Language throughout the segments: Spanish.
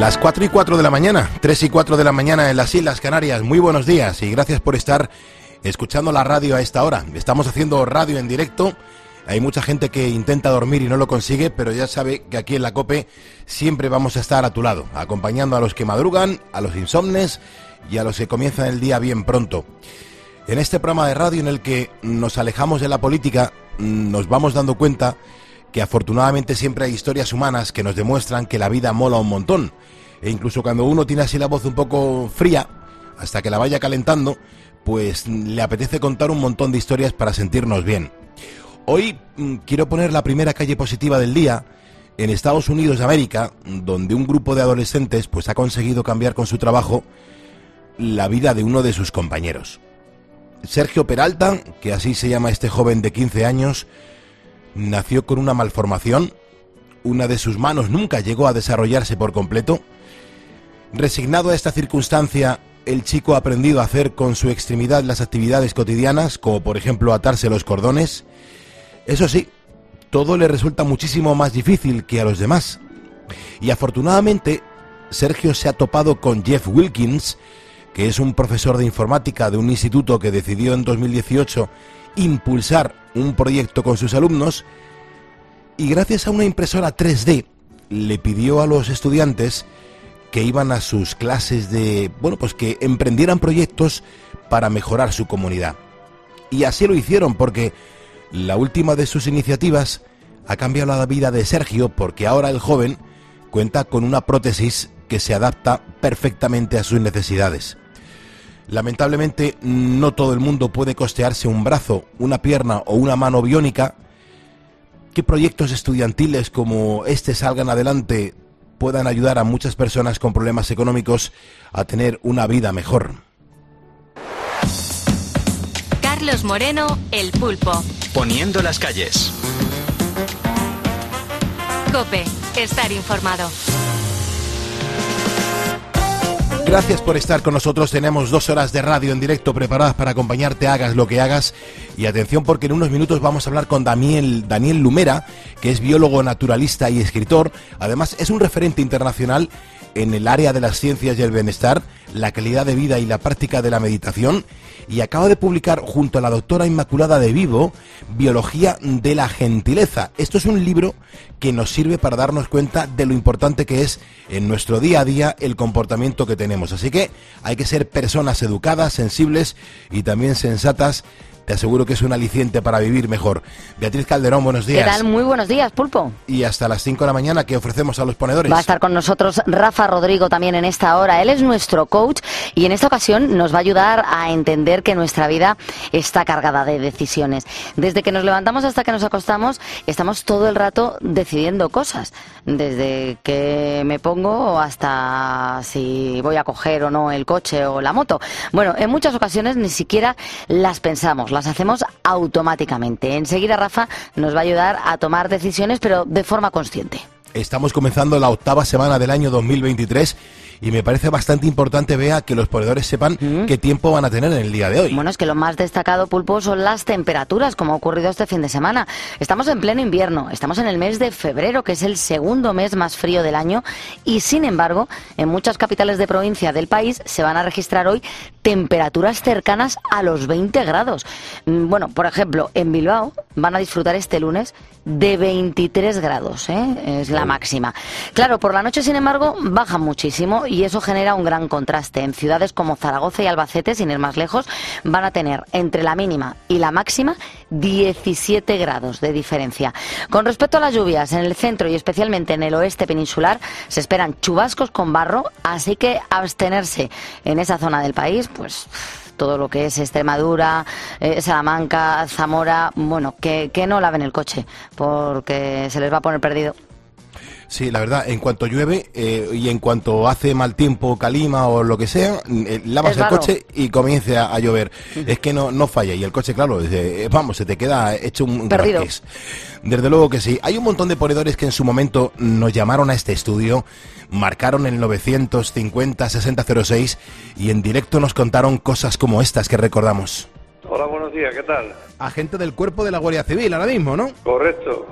Las 4 y 4 de la mañana, 3 y 4 de la mañana en las Islas Canarias. Muy buenos días y gracias por estar escuchando la radio a esta hora. Estamos haciendo radio en directo. Hay mucha gente que intenta dormir y no lo consigue, pero ya sabe que aquí en la COPE siempre vamos a estar a tu lado, acompañando a los que madrugan, a los insomnes y a los que comienzan el día bien pronto. En este programa de radio en el que nos alejamos de la política, nos vamos dando cuenta que afortunadamente siempre hay historias humanas que nos demuestran que la vida mola un montón. E incluso cuando uno tiene así la voz un poco fría, hasta que la vaya calentando, pues le apetece contar un montón de historias para sentirnos bien. Hoy mm, quiero poner la primera calle positiva del día en Estados Unidos de América, donde un grupo de adolescentes pues ha conseguido cambiar con su trabajo la vida de uno de sus compañeros. Sergio Peralta, que así se llama este joven de 15 años, nació con una malformación, una de sus manos nunca llegó a desarrollarse por completo. Resignado a esta circunstancia, el chico ha aprendido a hacer con su extremidad las actividades cotidianas, como por ejemplo atarse los cordones. Eso sí, todo le resulta muchísimo más difícil que a los demás. Y afortunadamente, Sergio se ha topado con Jeff Wilkins, que es un profesor de informática de un instituto que decidió en 2018 impulsar un proyecto con sus alumnos y gracias a una impresora 3D le pidió a los estudiantes que iban a sus clases de, bueno, pues que emprendieran proyectos para mejorar su comunidad. Y así lo hicieron porque la última de sus iniciativas ha cambiado la vida de Sergio porque ahora el joven cuenta con una prótesis que se adapta perfectamente a sus necesidades. Lamentablemente no todo el mundo puede costearse un brazo, una pierna o una mano biónica. ¿Qué proyectos estudiantiles como este salgan adelante puedan ayudar a muchas personas con problemas económicos a tener una vida mejor? Carlos Moreno, El Pulpo. Poniendo las calles. Cope, estar informado. Gracias por estar con nosotros. Tenemos dos horas de radio en directo preparadas para acompañarte, hagas lo que hagas. Y atención porque en unos minutos vamos a hablar con Daniel, Daniel Lumera, que es biólogo naturalista y escritor. Además es un referente internacional en el área de las ciencias y el bienestar, la calidad de vida y la práctica de la meditación y acaba de publicar junto a la doctora Inmaculada de Vivo Biología de la Gentileza. Esto es un libro que nos sirve para darnos cuenta de lo importante que es en nuestro día a día el comportamiento que tenemos. Así que hay que ser personas educadas, sensibles y también sensatas te aseguro que es un aliciente para vivir mejor. Beatriz Calderón, buenos días. ¿Qué tal? Muy buenos días, Pulpo. Y hasta las 5 de la mañana, ¿qué ofrecemos a los ponedores? Va a estar con nosotros Rafa Rodrigo también en esta hora. Él es nuestro coach y en esta ocasión nos va a ayudar a entender que nuestra vida está cargada de decisiones. Desde que nos levantamos hasta que nos acostamos, estamos todo el rato decidiendo cosas. Desde que me pongo hasta si voy a coger o no el coche o la moto. Bueno, en muchas ocasiones ni siquiera las pensamos las hacemos automáticamente. Enseguida Rafa nos va a ayudar a tomar decisiones, pero de forma consciente. Estamos comenzando la octava semana del año 2023 y me parece bastante importante, vea, que los ponedores sepan mm. qué tiempo van a tener en el día de hoy. Bueno, es que lo más destacado, Pulpo, son las temperaturas, como ha ocurrido este fin de semana. Estamos en pleno invierno, estamos en el mes de febrero, que es el segundo mes más frío del año, y sin embargo, en muchas capitales de provincia del país se van a registrar hoy temperaturas cercanas a los 20 grados. Mm, bueno, por ejemplo, en Bilbao van a disfrutar este lunes de 23 grados, ¿eh? es la máxima. Claro, por la noche, sin embargo, baja muchísimo y eso genera un gran contraste. En ciudades como Zaragoza y Albacete, sin ir más lejos, van a tener entre la mínima y la máxima 17 grados de diferencia. Con respecto a las lluvias, en el centro y especialmente en el oeste peninsular se esperan chubascos con barro, así que abstenerse en esa zona del país, pues todo lo que es Extremadura, eh, Salamanca, Zamora, bueno, que, que no laven el coche, porque se les va a poner perdido. Sí, la verdad, en cuanto llueve eh, y en cuanto hace mal tiempo, calima o lo que sea, eh, lavas el coche y comienza a, llover. Es que no, no falla y el coche, claro, eh, vamos, se te queda hecho un Perdido. Desde luego que sí. Hay un montón de ponedores que en su momento nos llamaron a este estudio, marcaron el 950-6006 y en directo nos contaron cosas como estas que recordamos. Hola, buenos buenos días, ¿qué tal? Agente del cuerpo de la Guardia Civil ahora mismo, ¿no? Correcto.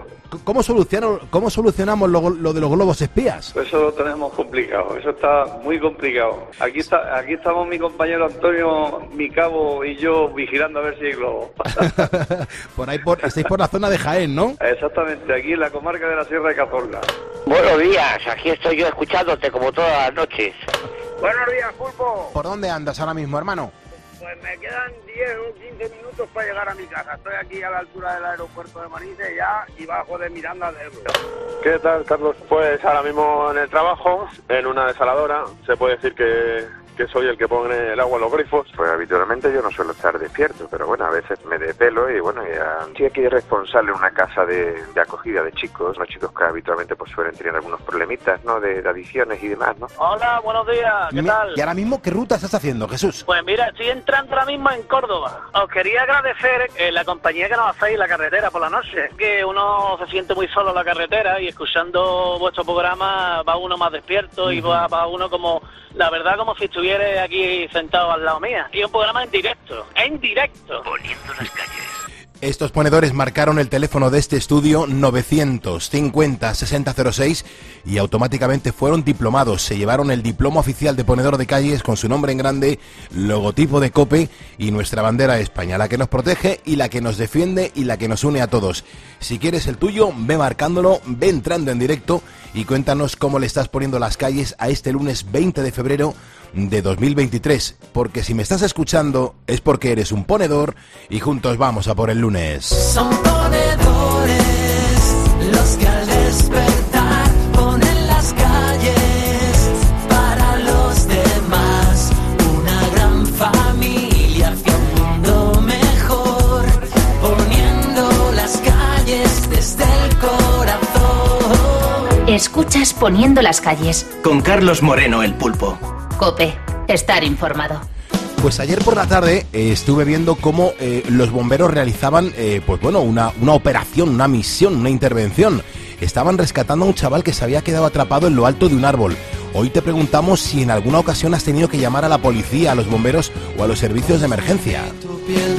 ¿Cómo, soluciono- cómo solucionamos lo, lo de los globos espías? Pues eso lo tenemos complicado, eso está muy complicado. Aquí está, aquí estamos mi compañero Antonio, mi cabo y yo vigilando a ver si hay globo. por ahí por, estáis por la zona de Jaén, ¿no? Exactamente, aquí en la comarca de la Sierra de Cazorla. Buenos días, aquí estoy yo escuchándote como todas las noches. Buenos días, Pulpo. ¿Por dónde andas ahora mismo, hermano? Pues me quedan 10 o 15 minutos para llegar a mi casa. Estoy aquí a la altura del aeropuerto de Manises ya y bajo de Miranda de Ebro. ¿Qué tal, Carlos? Pues ahora mismo en el trabajo, en una desaladora, se puede decir que, que soy el que pone el agua en los grifos. Pues habitualmente yo no suelo estar despierto, pero bueno, a veces me depelo y bueno, ya estoy aquí de responsable en una casa de, de acogida de chicos, los chicos que habitualmente pues suelen tener algunos problemitas, ¿no? De, de adicciones y demás, ¿no? Hola, buenos días, ¿qué Mi- tal? ¿Y ahora mismo qué ruta estás haciendo, Jesús? Pues mira, estoy entrando ahora mismo en Córdoba. Os quería agradecer eh, la compañía que nos hacéis en la carretera por la noche. Que uno se siente muy solo en la carretera y escuchando vuestro programa va uno más despierto y va, va uno como, la verdad, como si estuviera aquí sentado al lado mía. Y un programa en directo, en directo. Poniendo las calles. Estos ponedores marcaron el teléfono de este estudio 950-6006 y automáticamente fueron diplomados. Se llevaron el diploma oficial de ponedor de calles con su nombre en grande, logotipo de COPE y nuestra bandera de España, la que nos protege y la que nos defiende y la que nos une a todos. Si quieres el tuyo, ve marcándolo, ve entrando en directo y cuéntanos cómo le estás poniendo las calles a este lunes 20 de febrero de 2023, porque si me estás escuchando es porque eres un ponedor y juntos vamos a por el lunes. Son ponedores los que al despertar ponen las calles para los demás. Una gran familia hacia un mundo mejor, poniendo las calles desde el corazón. Escuchas Poniendo las calles. Con Carlos Moreno, el pulpo. Cope, estar informado. Pues ayer por la tarde eh, estuve viendo cómo eh, los bomberos realizaban, eh, pues bueno, una, una operación, una misión, una intervención. Estaban rescatando a un chaval que se había quedado atrapado en lo alto de un árbol. Hoy te preguntamos si en alguna ocasión has tenido que llamar a la policía, a los bomberos o a los servicios de emergencia. Tu piel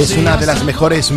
Es una de las mejores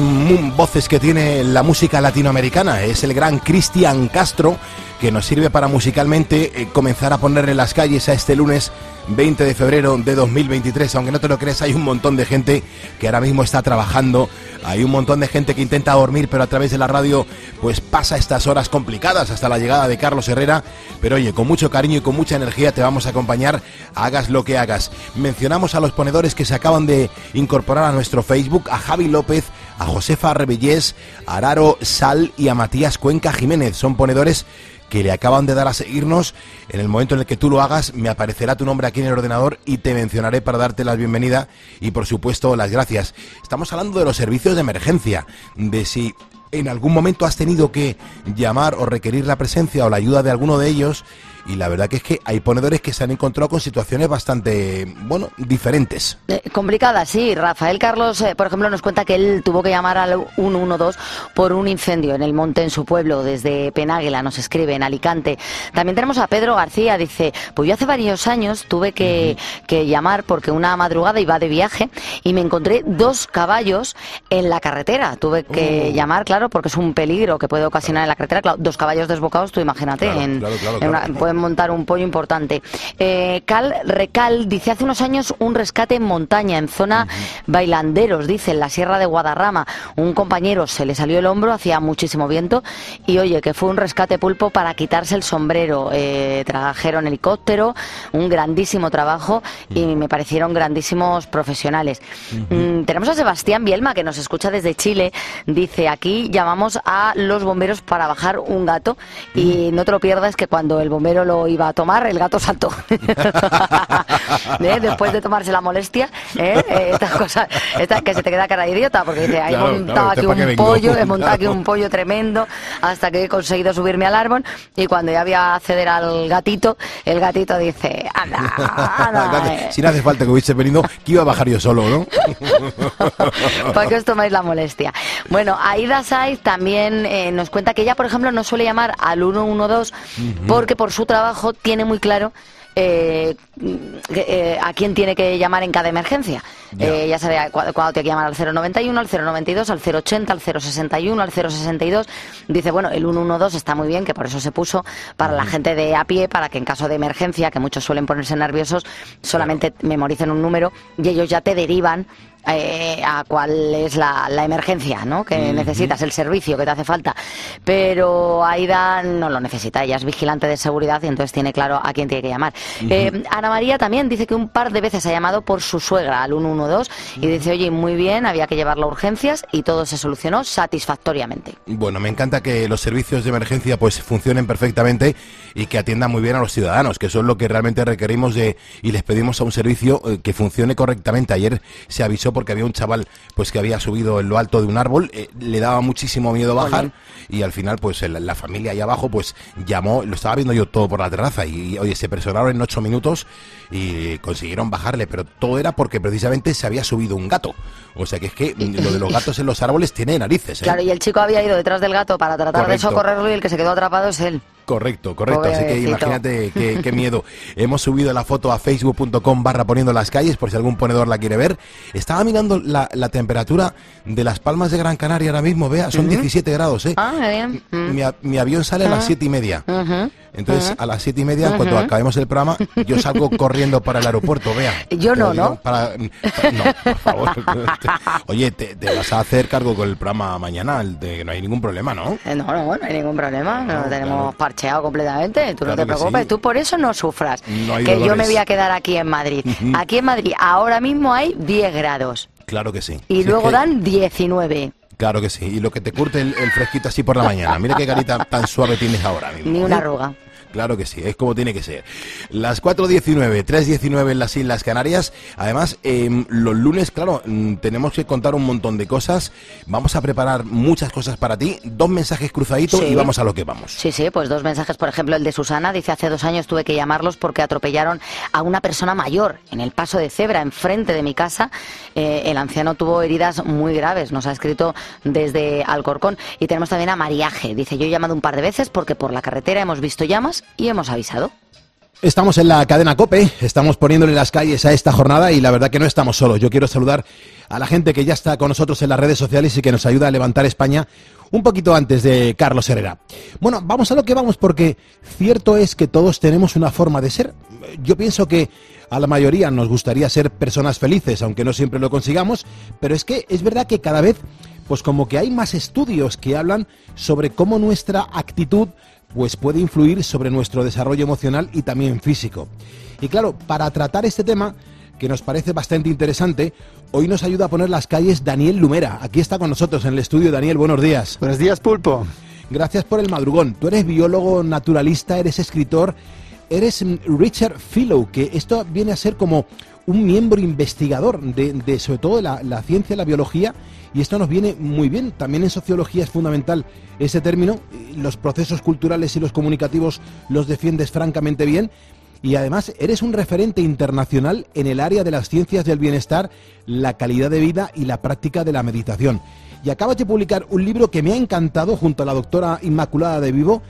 voces que tiene la música latinoamericana. Es el gran Cristian Castro que nos sirve para musicalmente eh, comenzar a poner en las calles a este lunes 20 de febrero de 2023. Aunque no te lo crees, hay un montón de gente que ahora mismo está trabajando. Hay un montón de gente que intenta dormir, pero a través de la radio pues pasa estas horas complicadas hasta la llegada de Carlos Herrera. Pero oye, con mucho cariño y con mucha energía te vamos a acompañar, hagas lo que hagas. Mencionamos a los ponedores que se acaban de incorporar a nuestro Facebook, a Javi López, a Josefa Rebellés, a Araro Sal y a Matías Cuenca Jiménez. Son ponedores que le acaban de dar a seguirnos. En el momento en el que tú lo hagas, me aparecerá tu nombre aquí en el ordenador y te mencionaré para darte la bienvenida y, por supuesto, las gracias. Estamos hablando de los servicios de emergencia, de si en algún momento has tenido que llamar o requerir la presencia o la ayuda de alguno de ellos. Y la verdad que es que hay ponedores que se han encontrado con situaciones bastante, bueno, diferentes. Eh, complicada, sí. Rafael Carlos, eh, por ejemplo, nos cuenta que él tuvo que llamar al 112 por un incendio en el monte en su pueblo, desde Penáguila, nos escribe, en Alicante. También tenemos a Pedro García, dice, pues yo hace varios años tuve que, que llamar porque una madrugada iba de viaje y me encontré dos caballos en la carretera. Tuve que Oh. llamar, claro, porque es un peligro que puede ocasionar en la carretera. Claro, dos caballos desbocados, tú imagínate, Claro, en, claro, en una-. Pueden montar un pollo importante. Eh, Cal Recal dice hace unos años un rescate en montaña, en zona bailanderos, dice, en la Sierra de Guadarrama. Un compañero se le salió el hombro, hacía muchísimo viento, y oye, que fue un rescate pulpo para quitarse el sombrero. Eh, trajeron helicóptero, un grandísimo trabajo, y me parecieron grandísimos profesionales. Mm, tenemos a Sebastián Bielma, que nos escucha desde Chile. Dice, aquí llamamos a los bomberos para bajar un gato, y no te lo pierdas que cuando el bombero lo iba a tomar, el gato saltó. ¿Eh? Después de tomarse la molestia, ¿eh? Eh, estas cosas, esta- que se te queda cara de idiota, porque dice, he Claro, montado claro, aquí ¿este un pollo, he montado aquí un pollo tremendo, hasta que he conseguido subirme al árbol, y cuando ya voy a acceder al gatito, el gatito dice, anda, anda, eh, si no hace falta que hubiese venido, que iba a bajar yo solo, ¿no? ¿Para qué os tomáis la molestia? Bueno, Aida Saiz también eh, nos cuenta que ella, por ejemplo, no suele llamar al 112 porque por su trabajo tiene muy claro eh, eh, a quién tiene que llamar en cada emergencia. Ya. Eh, ya sabe cu- cuándo tiene que llamar al 091, al 092, al 080, al 061, al 062. Dice, bueno, el 112 está muy bien, que por eso se puso para la gente de a pie, para que en caso de emergencia, que muchos suelen ponerse nerviosos, solamente memoricen un número y ellos ya te derivan eh, a cuál es la, la emergencia ¿no? que necesitas, el servicio que te hace falta. Pero Aida no lo necesita, ella es vigilante de seguridad y entonces tiene claro a quién tiene que llamar. Eh, Ana María también dice que un par de veces ha llamado por su suegra al 112 y dice, oye, muy bien, había que llevarla a urgencias y todo se solucionó satisfactoriamente. Bueno, me encanta que los servicios de emergencia pues funcionen perfectamente y que atiendan muy bien a los ciudadanos, que eso es lo que realmente requerimos de y les pedimos a un servicio eh, que funcione correctamente. Ayer se avisó porque había un chaval pues que había subido en lo alto de un árbol, eh, le daba muchísimo miedo bajar y al final pues el- la familia ahí abajo pues llamó, lo estaba viendo yo todo por la terraza y oye, se personaron en ocho minutos y consiguieron bajarle, pero todo era porque precisamente se había subido un gato. O sea que es que lo de los gatos en los árboles tiene narices. ¿eh? Claro, y el chico había ido detrás del gato para tratar Correcto. de socorrerlo y el que se quedó atrapado es él. Correcto, correcto. Así que imagínate qué, qué miedo. Hemos subido la foto a facebook.com barra poniendo las calles por si algún ponedor la quiere ver. Estaba mirando la, la temperatura de las palmas de Gran Canaria ahora mismo, vea, son 17 grados, ¿eh? Ah, bien. Mi, avión sale a las siete y media. Entonces, a las siete y media, cuando acabemos el programa, yo salgo corriendo para el aeropuerto, vea. Yo no, digo ¿no? para- para- no, por favor. Oye, te, te vas a hacer cargo con el programa mañana, el de no hay ningún problema, ¿no? Eh, No, no, no hay ningún problema, no, tenemos claro. Parcheado completamente, tú no Claro te que preocupes, sí. tú por eso no sufras, No que yo me dolores. voy a quedar aquí en Madrid. Aquí en Madrid ahora mismo hay 10 grados Claro que sí. y Si es luego que- dan 19, Claro que sí, y lo que te curte el, el fresquito así por la mañana. Mira qué carita tan suave tienes ahora mismo. ni una arruga. Claro que sí, es como tiene que ser. Las 4.19, 3.19 en las Islas Canarias. Además, em, los lunes, claro, mm, tenemos que contar un montón de cosas. Vamos a preparar muchas cosas para ti. Dos mensajes cruzaditos Sí. y vamos a lo que vamos. Sí, sí, pues dos mensajes, por ejemplo, el de Susana, dice hace dos años tuve que llamarlos porque atropellaron a una persona mayor en el paso de cebra enfrente de mi casa. Eh, el anciano tuvo heridas muy graves, nos ha escrito desde Alcorcón. Y tenemos también a Mariaje, dice yo he llamado un par de veces porque por la carretera hemos visto llamas y hemos avisado. Estamos en la cadena Cope, estamos poniéndole las calles a esta jornada y la verdad que no estamos solos. Yo quiero saludar a la gente que ya está con nosotros en las redes sociales y que nos ayuda a levantar España un poquito antes de Carlos Herrera. Bueno, vamos a lo que vamos porque cierto es que todos tenemos una forma de ser. Yo pienso que a la mayoría nos gustaría ser personas felices, aunque no siempre lo consigamos, pero es que es verdad que cada vez pues como que hay más estudios que hablan sobre cómo nuestra actitud pues puede influir sobre nuestro desarrollo emocional y también físico. Y claro, para tratar este tema, que nos parece bastante interesante, hoy nos ayuda a poner las calles Daniel Lumera. Aquí está con nosotros en el estudio. Daniel, buenos días. Buenos días, Pulpo. Gracias por el madrugón. Tú eres biólogo naturalista, eres escritor, eres Richard Philo, que esto viene a ser como un miembro investigador de, sobre todo la, la ciencia, la biología, y esto nos viene muy bien. También en sociología es fundamental ese término. Los procesos culturales y los comunicativos los defiendes francamente bien. Y además eres un referente internacional en el área de las ciencias del bienestar, la calidad de vida y la práctica de la meditación. Y acabas de publicar un libro que me ha encantado junto a la doctora Inmaculada de Vivo,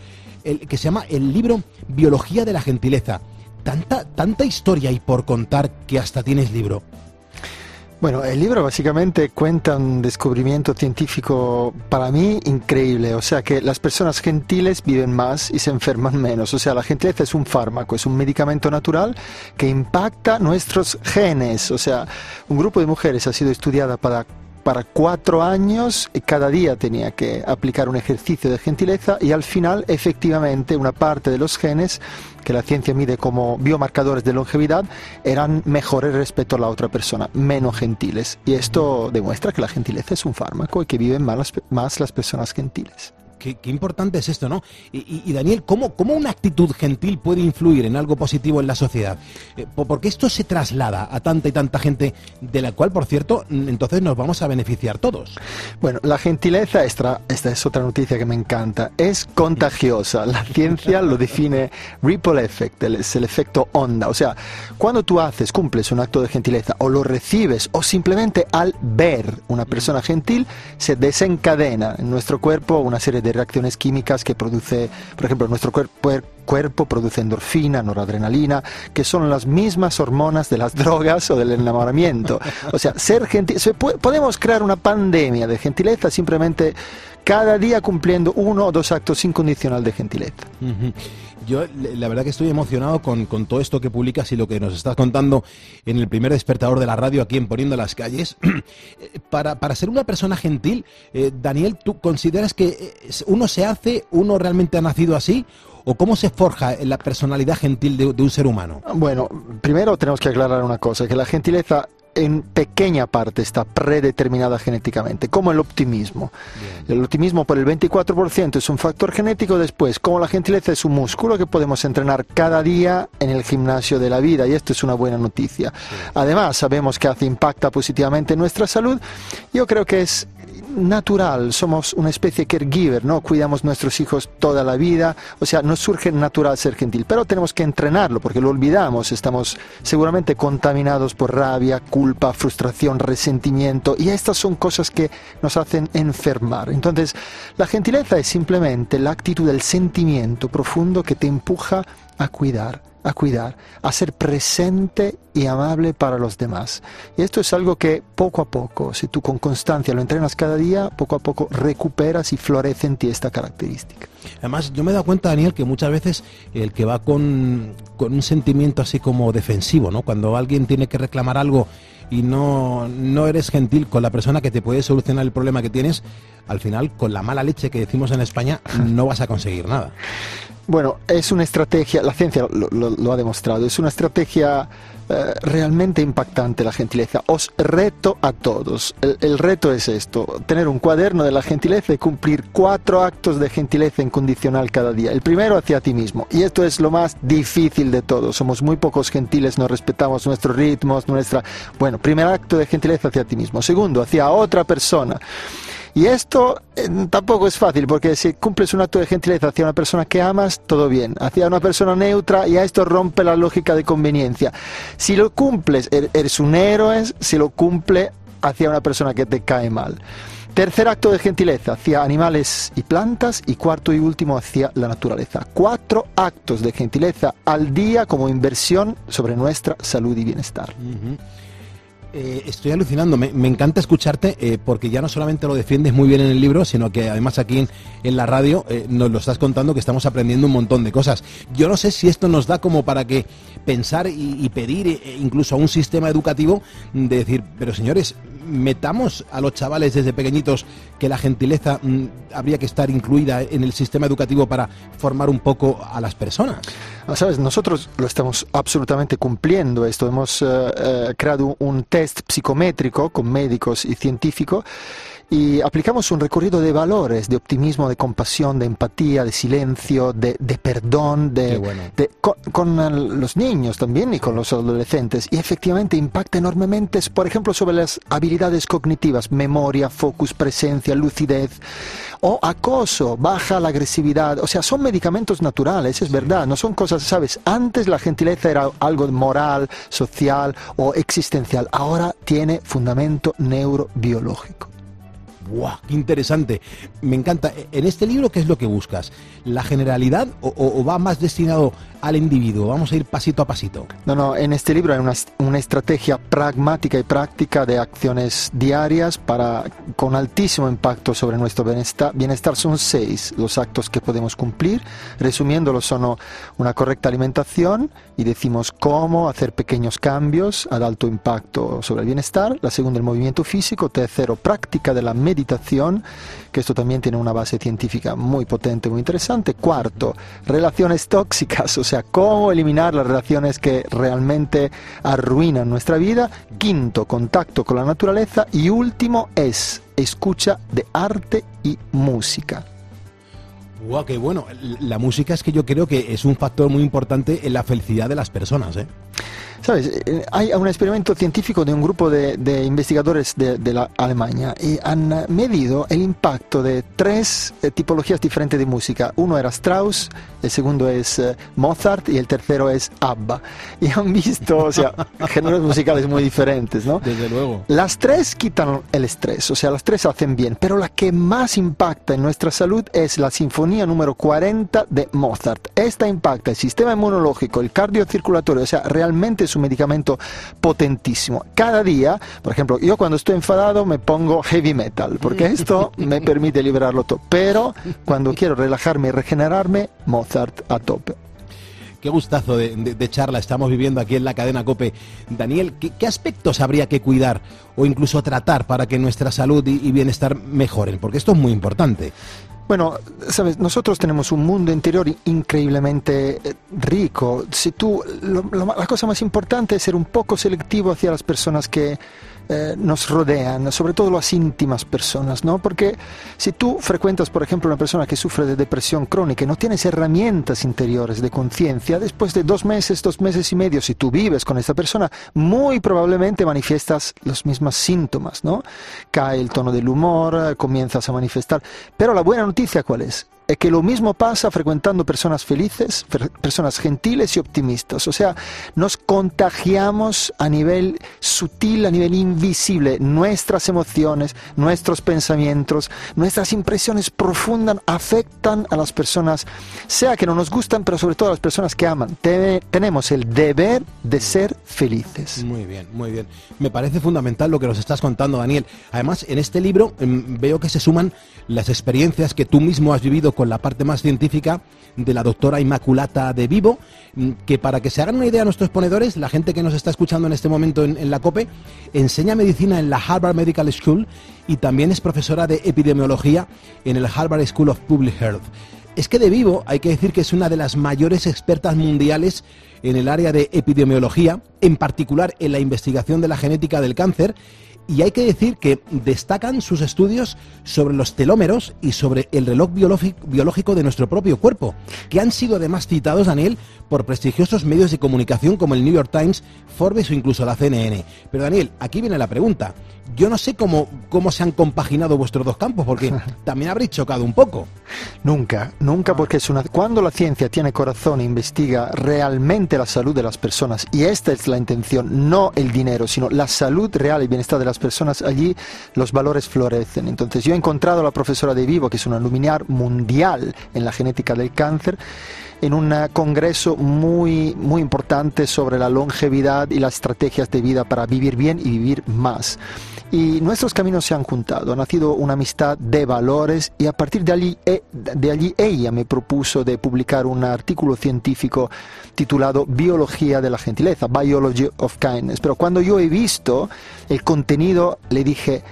el, que se llama el libro Biología de la Gentileza. Tanta, tanta historia y por contar que hasta tienes libro. Bueno, el libro básicamente cuenta un descubrimiento científico para mí increíble, o sea que las personas gentiles viven más y se enferman menos, o sea, la gentileza es un fármaco, es un medicamento natural que impacta nuestros genes, o sea, un grupo de mujeres ha sido estudiada para para cuatro años cada día tenía que aplicar un ejercicio de gentileza y al final efectivamente una parte de los genes que la ciencia mide como biomarcadores de longevidad eran mejores respecto a la otra persona, menos gentiles. Y esto demuestra que la gentileza es un fármaco y que viven más más las personas gentiles. Qué, importante es esto, ¿no? Y, Daniel, ¿cómo, ¿cómo, una actitud gentil puede influir en algo positivo en la sociedad? Eh, porque esto se traslada a tanta y tanta gente, de la cual, por cierto, entonces nos vamos a beneficiar todos. Bueno, la gentileza, esta, esta es otra noticia que me encanta, es contagiosa. La ciencia lo define ripple effect, es el efecto onda. O sea, cuando tú haces, cumples un acto de gentileza o lo recibes o simplemente al ver una persona gentil, se desencadena en nuestro cuerpo una serie de reacciones químicas que produce, por ejemplo, nuestro cuerpo, cuerpo produce endorfina, noradrenalina, que son las mismas hormonas de las drogas o del enamoramiento. O sea, ser gentil, podemos crear una pandemia de gentileza simplemente cada día cumpliendo uno o dos actos incondicional de gentileza. Yo la verdad que estoy emocionado con, todo esto que publicas y lo que nos estás contando en el primer despertador de la radio aquí en Poniendo las Calles. para, para ser una persona gentil, eh, Daniel, ¿tú consideras que eh, uno se hace, uno realmente ha nacido así? ¿O cómo se forja la personalidad gentil de un ser humano? Bueno, primero tenemos que aclarar una cosa, que la gentileza en pequeña parte está predeterminada genéticamente, como el optimismo. El optimismo por el 24% es un factor genético, después, como la gentileza es un músculo que podemos entrenar cada día en el gimnasio de la vida, y esto es una buena noticia. Además, sabemos que hace impacta positivamente en nuestra salud. Yo creo que es natural, somos una especie caregiver, ¿no? Cuidamos nuestros hijos toda la vida, o sea, nos surge natural ser gentil, pero tenemos que entrenarlo porque lo olvidamos, estamos seguramente contaminados por rabia, culpa, frustración, resentimiento y estas son cosas que nos hacen enfermar. Entonces, la gentileza es simplemente la actitud del sentimiento profundo que te empuja a cuidar a cuidar, a ser presente y amable para los demás. Y esto es algo que poco a poco, si tú con constancia lo entrenas cada día, poco a poco recuperas y florece en ti esta característica. Además, yo me he dado cuenta, Daniel, que muchas veces el que va con, con un sentimiento así como defensivo, ¿no? Cuando alguien tiene que reclamar algo y no, no eres gentil con la persona que te puede solucionar el problema que tienes, al final, con la mala leche que decimos en España, no vas a conseguir nada. Bueno, es una estrategia, la ciencia lo, ha demostrado, es una estrategia eh, realmente impactante la gentileza. Os reto a todos. El, reto es esto, tener un cuaderno de la gentileza y cumplir cuatro actos de gentileza incondicional cada día. El primero hacia ti mismo. Y esto es lo más difícil de todo. Somos muy pocos gentiles, no respetamos nuestros ritmos, nuestra... Bueno, primer acto de gentileza hacia ti mismo. Segundo, hacia otra persona. Y esto eh, tampoco es fácil, porque si cumples un acto de gentileza hacia una persona que amas, todo bien. Hacia una persona neutra, ya esto rompe la lógica de conveniencia. Si lo cumples, er-, eres un héroe, si lo cumple hacia una persona que te cae mal. Tercer acto de gentileza hacia animales y plantas y cuarto y último hacia la naturaleza. Cuatro actos de gentileza al día como inversión sobre nuestra salud y bienestar. Eh, estoy alucinando, me, encanta escucharte eh, porque ya no solamente lo defiendes muy bien en el libro, sino que además aquí en, la radio eh, nos lo estás contando que estamos aprendiendo un montón de cosas. Yo no sé si esto nos da como para que pensar y, y pedir eh, incluso a un sistema educativo de decir, pero señores, metamos a los chavales desde pequeñitos que la gentileza mm, habría que estar incluida en el sistema educativo para formar un poco a las personas. Ah, Sabes, nosotros lo estamos absolutamente cumpliendo esto. Hemos eh, eh, creado un test psicométrico con médicos y científicos y aplicamos un recorrido de valores, de optimismo, de compasión, de empatía, de silencio, de, de perdón, de, bueno. de- con, con, los niños también y con los adolescentes. Y efectivamente impacta enormemente, por ejemplo, sobre las habilidades cognitivas, memoria, focus, presencia, lucidez o acoso, baja la agresividad. O sea, son medicamentos naturales, es verdad, no son cosas, ¿sabes? Antes la gentileza era algo moral, social o existencial. Ahora tiene fundamento neurobiológico. ¡Buah! ¡Qué interesante! Me encanta. En este libro, ¿qué es lo que buscas? ¿La generalidad o, o- va más destinado al individuo? Vamos a ir pasito a pasito. No, no, en este libro hay una, una estrategia pragmática y práctica de acciones diarias para, con altísimo impacto sobre nuestro bienestar. Bienestar son seis los actos que podemos cumplir. Resumiéndolo, son una correcta alimentación y decimos cómo hacer pequeños cambios ad alto impacto sobre el bienestar. La segunda, el movimiento físico. Tercero, práctica de la meditación, que esto también tiene una base científica muy potente, muy interesante. Cuarto, relaciones tóxicas, o sea, cómo eliminar las relaciones que realmente arruinan nuestra vida. Quinto, contacto con la naturaleza. Y último es escucha de arte y música. ¡Guau! ¡Qué bueno! La música es que yo creo que es un factor muy importante en la felicidad de las personas, ¿eh? ¿Sabes? Eh, Hay un experimento científico de un grupo de, de investigadores de, de la Alemania y han medido el impacto de tres eh, tipologías diferentes de música. Uno era Strauss, el segundo es eh, Mozart y el tercero es ABBA. Y han visto, o sea, géneros musicales muy diferentes, ¿no? Desde luego. Las tres quitan el estrés, o sea, las tres hacen bien, pero la que más impacta en nuestra salud es la Sinfonía número 40 de Mozart. Esta impacta el sistema inmunológico, el cardiocirculatorio, o sea, realmente es un medicamento potentísimo. Cada día, por ejemplo, yo cuando estoy enfadado me pongo heavy metal, porque esto me permite liberarlo todo, pero cuando quiero relajarme y regenerarme, Mozart a tope. Qué gustazo de, de- de charla estamos viviendo aquí en la cadena Cope. Daniel, ¿qué, qué aspectos habría que cuidar o incluso tratar para que nuestra salud y, y bienestar mejoren? Porque esto es muy importante. Bueno, sabes, nosotros tenemos un mundo interior increíblemente eh, rico. Si tú, lo- lo- la cosa más importante es ser un poco selectivo hacia las personas que eh, nos rodean, sobre todo las íntimas personas, ¿no? Porque si tú frecuentas, por ejemplo, una persona que sufre de depresión crónica y no tienes herramientas interiores de conciencia, después de dos meses, dos meses y medio, si tú vives con esta persona, muy probablemente manifiestas los mismos síntomas, ¿no? Cae el tono del humor, eh, comienzas a manifestar. Pero la buena noticia, ¿cuál es? Es que lo mismo pasa frecuentando personas felices, personas gentiles y optimistas. O sea, nos contagiamos a nivel sutil, a nivel invisible. Nuestras emociones, nuestros pensamientos, nuestras impresiones profundas afectan a las personas, sea que no nos gustan, pero sobre todo a las personas que aman. Te- tenemos el deber de ser felices. Muy bien, muy bien. Me parece fundamental lo que nos estás contando, Daniel. Además, en este libro em, veo que se suman las experiencias que tú mismo has vivido con la parte más científica de la doctora Inmaculata de Vivo, mm, que para que se hagan una idea nuestros ponedores, la gente que nos está escuchando en este momento en, en la COPE, enseña medicina en la Harvard Medical School y también es profesora de epidemiología en el Harvard School of Public Health. Es que de vivo hay que decir que es una de las mayores expertas mundiales en el área de epidemiología, en particular en la investigación de la genética del cáncer, y hay que decir que destacan sus estudios sobre los telómeros y sobre el reloj biológico, de nuestro propio cuerpo, que han sido además citados, Daniel, por prestigiosos medios de comunicación como el New York Times, Forbes o incluso la CNN. Pero Daniel, aquí viene la pregunta. Yo no sé cómo, cómo se han compaginado vuestros dos campos, porque también habréis chocado un poco. Nunca, nunca, porque es una, cuando la ciencia tiene corazón e investiga realmente la salud de las personas, y esta es la intención, no el dinero, sino la salud real y bienestar de las personas, allí los valores florecen. Entonces yo he encontrado a la profesora de Vivo, que es una luminaria mundial en la genética del cáncer, en un congreso muy, muy importante sobre la longevidad y las estrategias de vida para vivir bien y vivir más. Y nuestros caminos se han juntado, ha nacido una amistad de valores y a partir de allí, eh, de allí ella me propuso de publicar un artículo científico titulado Biología de la Gentileza, Biology of Kindness. Pero cuando yo he visto el contenido, le dije,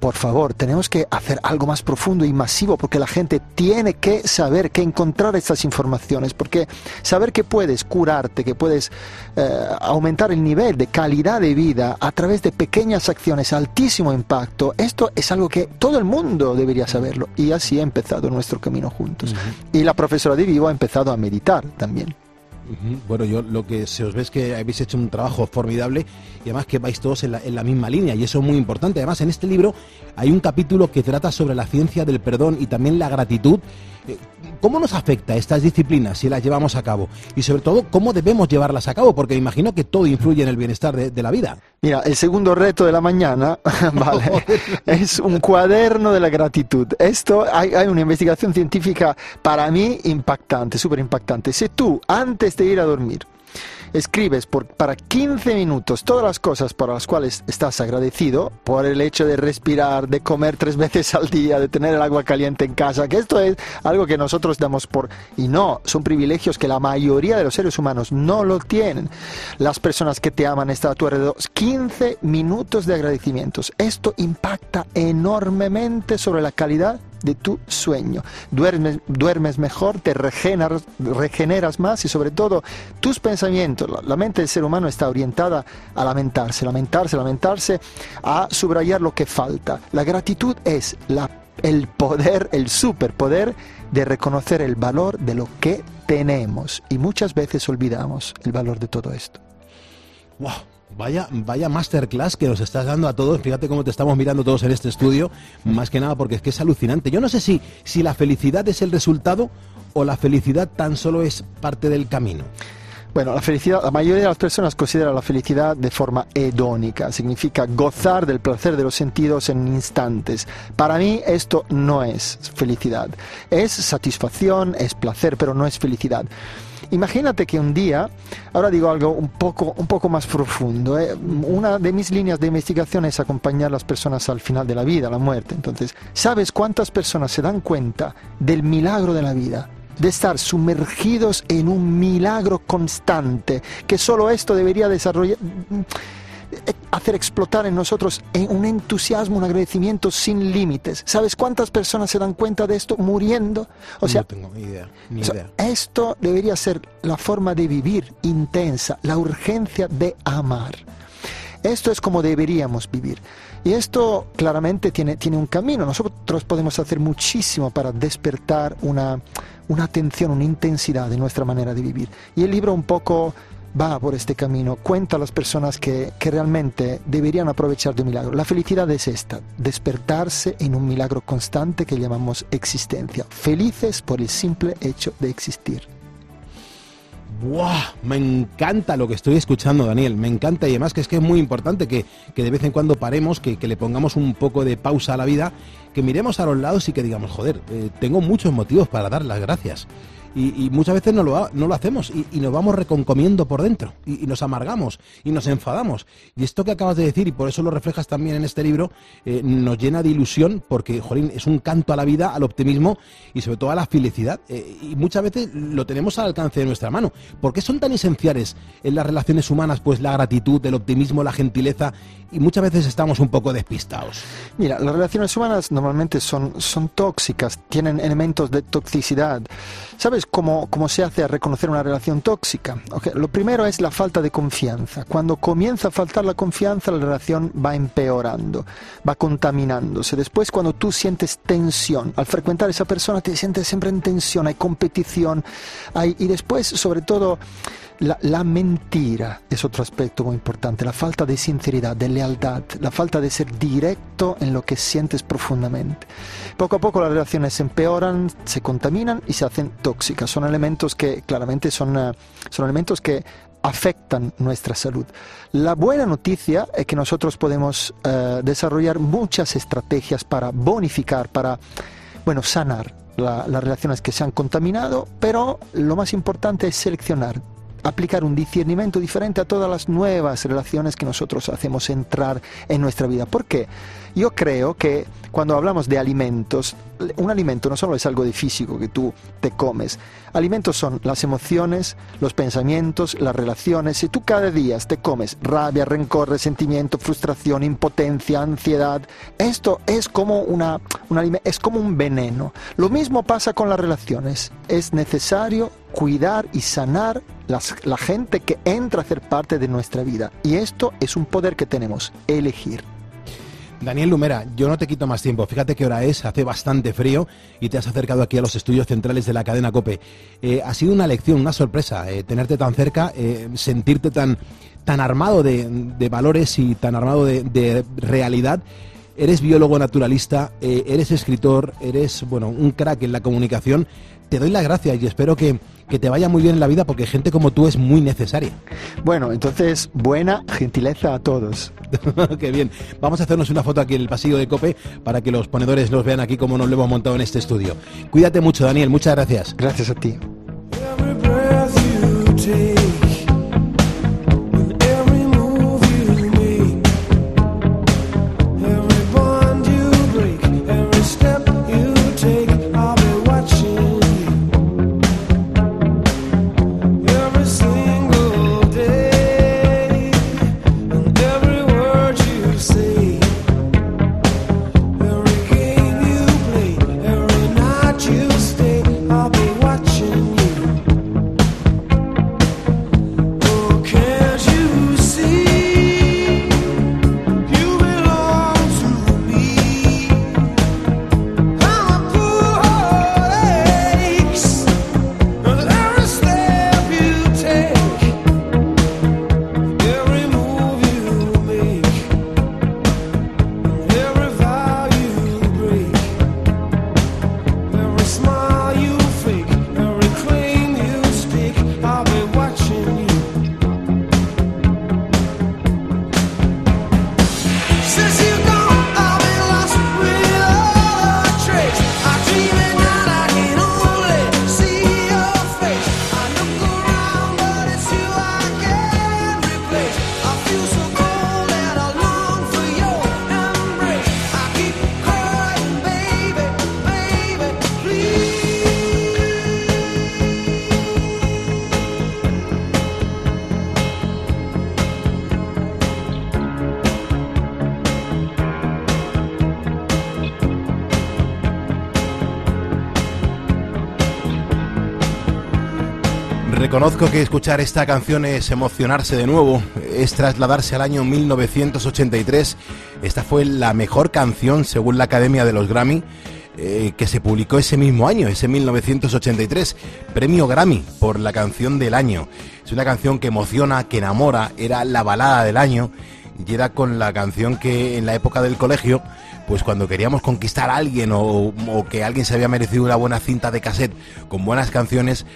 por favor, tenemos que hacer algo más profundo y masivo porque la gente tiene que saber, que encontrar estas informaciones, porque saber que puedes curarte, que puedes eh, aumentar el nivel de calidad de vida a través de pequeñas acciones, altísimo impacto, esto es algo que todo el mundo debería saberlo. Y así ha empezado nuestro camino juntos. Y la profesora de Vivo ha empezado a meditar también. Bueno, yo lo que se os ve es que habéis hecho un trabajo formidable y además que vais todos en la, misma línea y eso es muy importante. Además, en este libro hay un capítulo que trata sobre la ciencia del perdón y también la gratitud. Eh, ¿Cómo nos afecta estas disciplinas si las llevamos a cabo? Y sobre todo, ¿cómo debemos llevarlas a cabo? Porque me imagino que todo influye en el bienestar de, la vida. Mira, el segundo reto de la mañana vale, es un cuaderno de la gratitud. Esto hay, hay una investigación científica para mí impactante, súper impactante. Si tú, antes de ir a dormir, escribes por, para 15 minutos todas las cosas por las cuales estás agradecido, por el hecho de respirar, de comer tres veces al día, de tener el agua caliente en casa, que esto es algo que nosotros damos por... Y no, son privilegios que la mayoría de los seres humanos no lo tienen. Las personas que te aman están a tu alrededor. 15 minutos de agradecimientos. Esto impacta enormemente sobre la calidad de tu sueño. Duermes, duermes mejor, te regeneras, regeneras más y sobre todo tus pensamientos, la, mente del ser humano está orientada a lamentarse, lamentarse, lamentarse, a subrayar lo que falta. La gratitud es el poder, el superpoder de reconocer el valor de lo que tenemos y muchas veces olvidamos el valor de todo esto. Wow. Vaya, vaya masterclass que nos estás dando a todos. Fíjate cómo te estamos mirando todos en este estudio. Más que nada porque es que es alucinante. Yo no sé si, si la felicidad es el resultado o la felicidad tan solo es parte del camino. Bueno, la felicidad, la mayoría de las personas considera la felicidad de forma hedónica, significa gozar del placer de los sentidos en instantes. Para mí esto no es felicidad, es satisfacción, es placer, pero no es felicidad. Imagínate que un día, ahora digo algo un poco, un poco más profundo, ¿eh? una de mis líneas de investigación es acompañar a las personas al final de la vida, a la muerte. Entonces, ¿sabes cuántas personas se dan cuenta del milagro de la vida? de estar sumergidos en un milagro constante, que solo esto debería desarrollar hacer explotar en nosotros un entusiasmo, un agradecimiento sin límites. ¿Sabes cuántas personas se dan cuenta de esto muriendo? O sea, no tengo ni idea. esto debería ser la forma de vivir intensa, la urgencia de amar. Esto es como deberíamos vivir. Y esto claramente tiene, tiene un camino. Nosotros podemos hacer muchísimo para despertar una, una atención, una intensidad de nuestra manera de vivir. Y el libro un poco va por este camino, cuenta a las personas que, que, realmente deberían aprovechar de un milagro. La felicidad es esta, despertarse en un milagro constante que llamamos existencia, felices por el simple hecho de existir. ¡Buah! Me encanta lo que estoy escuchando, Daniel. Me encanta y además que es que es muy importante que, que de vez en cuando paremos, que, que, le pongamos un poco de pausa a la vida, que miremos a los lados y que digamos, joder, eh, tengo muchos motivos para dar las gracias y, muchas veces no lo, no lo hacemos y, nos vamos reconcomiendo por dentro y, nos amargamos y nos enfadamos. Y esto que acabas de decir, y por eso lo reflejas también en este libro, eh, nos llena de ilusión porque, jolín, es un canto a la vida, al optimismo y sobre todo a la felicidad. Eh, y muchas veces lo tenemos al alcance de nuestra mano. ¿Por qué son tan esenciales en las relaciones humanas pues la gratitud, el optimismo, la gentileza y muchas veces estamos un poco despistados? Mira, las relaciones humanas normalmente son, son tóxicas, tienen elementos de toxicidad. ¿Sabes? ¿Sabes cómo, cómo se hace a reconocer una relación tóxica? Lo primero es la falta de confianza. Cuando comienza a faltar la confianza, la relación va empeorando, va contaminándose. Después, cuando tú sientes tensión, al frecuentar a esa persona te sientes siempre en tensión, hay competición, hay, y después, sobre todo, la, mentira es otro aspecto muy importante, la falta de sinceridad, de lealtad, la falta de ser directo en lo que sientes profundamente. Poco a poco las relaciones empeoran, se contaminan y se hacen tóxicas. Son elementos que claramente son, eh, son elementos que afectan nuestra salud. La buena noticia es que nosotros podemos eh, desarrollar muchas estrategias para bonificar, para bueno, sanar la- las relaciones que se han contaminado, pero lo más importante es seleccionar, aplicar un discernimiento diferente a todas las nuevas relaciones que nosotros hacemos entrar en nuestra vida. ¿Por qué? Yo creo que cuando hablamos de alimentos, un alimento no solo es algo de físico que tú te comes. Alimentos son las emociones, los pensamientos, las relaciones. Si tú cada día te comes rabia, rencor, resentimiento, frustración, impotencia, ansiedad, esto es como una, es como un veneno. Lo mismo pasa con las relaciones. Es necesario cuidar y sanar la gente que entra a ser parte de nuestra vida. Y esto es un poder que tenemos, elegir. Daniel Lumera, yo no te quito más tiempo. Fíjate qué hora es, hace bastante frío y te has acercado aquí a los estudios centrales de la cadena Cope. Eh, ha sido una lección, una sorpresa, eh, tenerte tan cerca, eh, sentirte tan, tan armado de, valores y tan armado de, de realidad. Eres biólogo naturalista, eres escritor, eres bueno un crack en la comunicación. Te doy las gracias y espero que, que te vaya muy bien en la vida porque gente como tú es muy necesaria. Bueno, entonces, buena gentileza a todos. Qué bien. Vamos a hacernos una foto aquí en el pasillo de Cope para que los ponedores nos vean aquí como nos lo hemos montado en este estudio. Cuídate mucho, Daniel. Muchas gracias. Gracias a ti. Reconozco que escuchar esta canción es emocionarse de nuevo, es trasladarse al año 1983. Esta fue la mejor canción, según la Academia de los Grammy, eh, que se publicó ese mismo año, ese 1983. Premio Grammy por la canción del año. Es una canción que emociona, que enamora, era la balada del año y era con la canción que en la época del colegio, pues cuando queríamos conquistar a alguien o, o que alguien se había merecido una buena cinta de cassette con buenas canciones,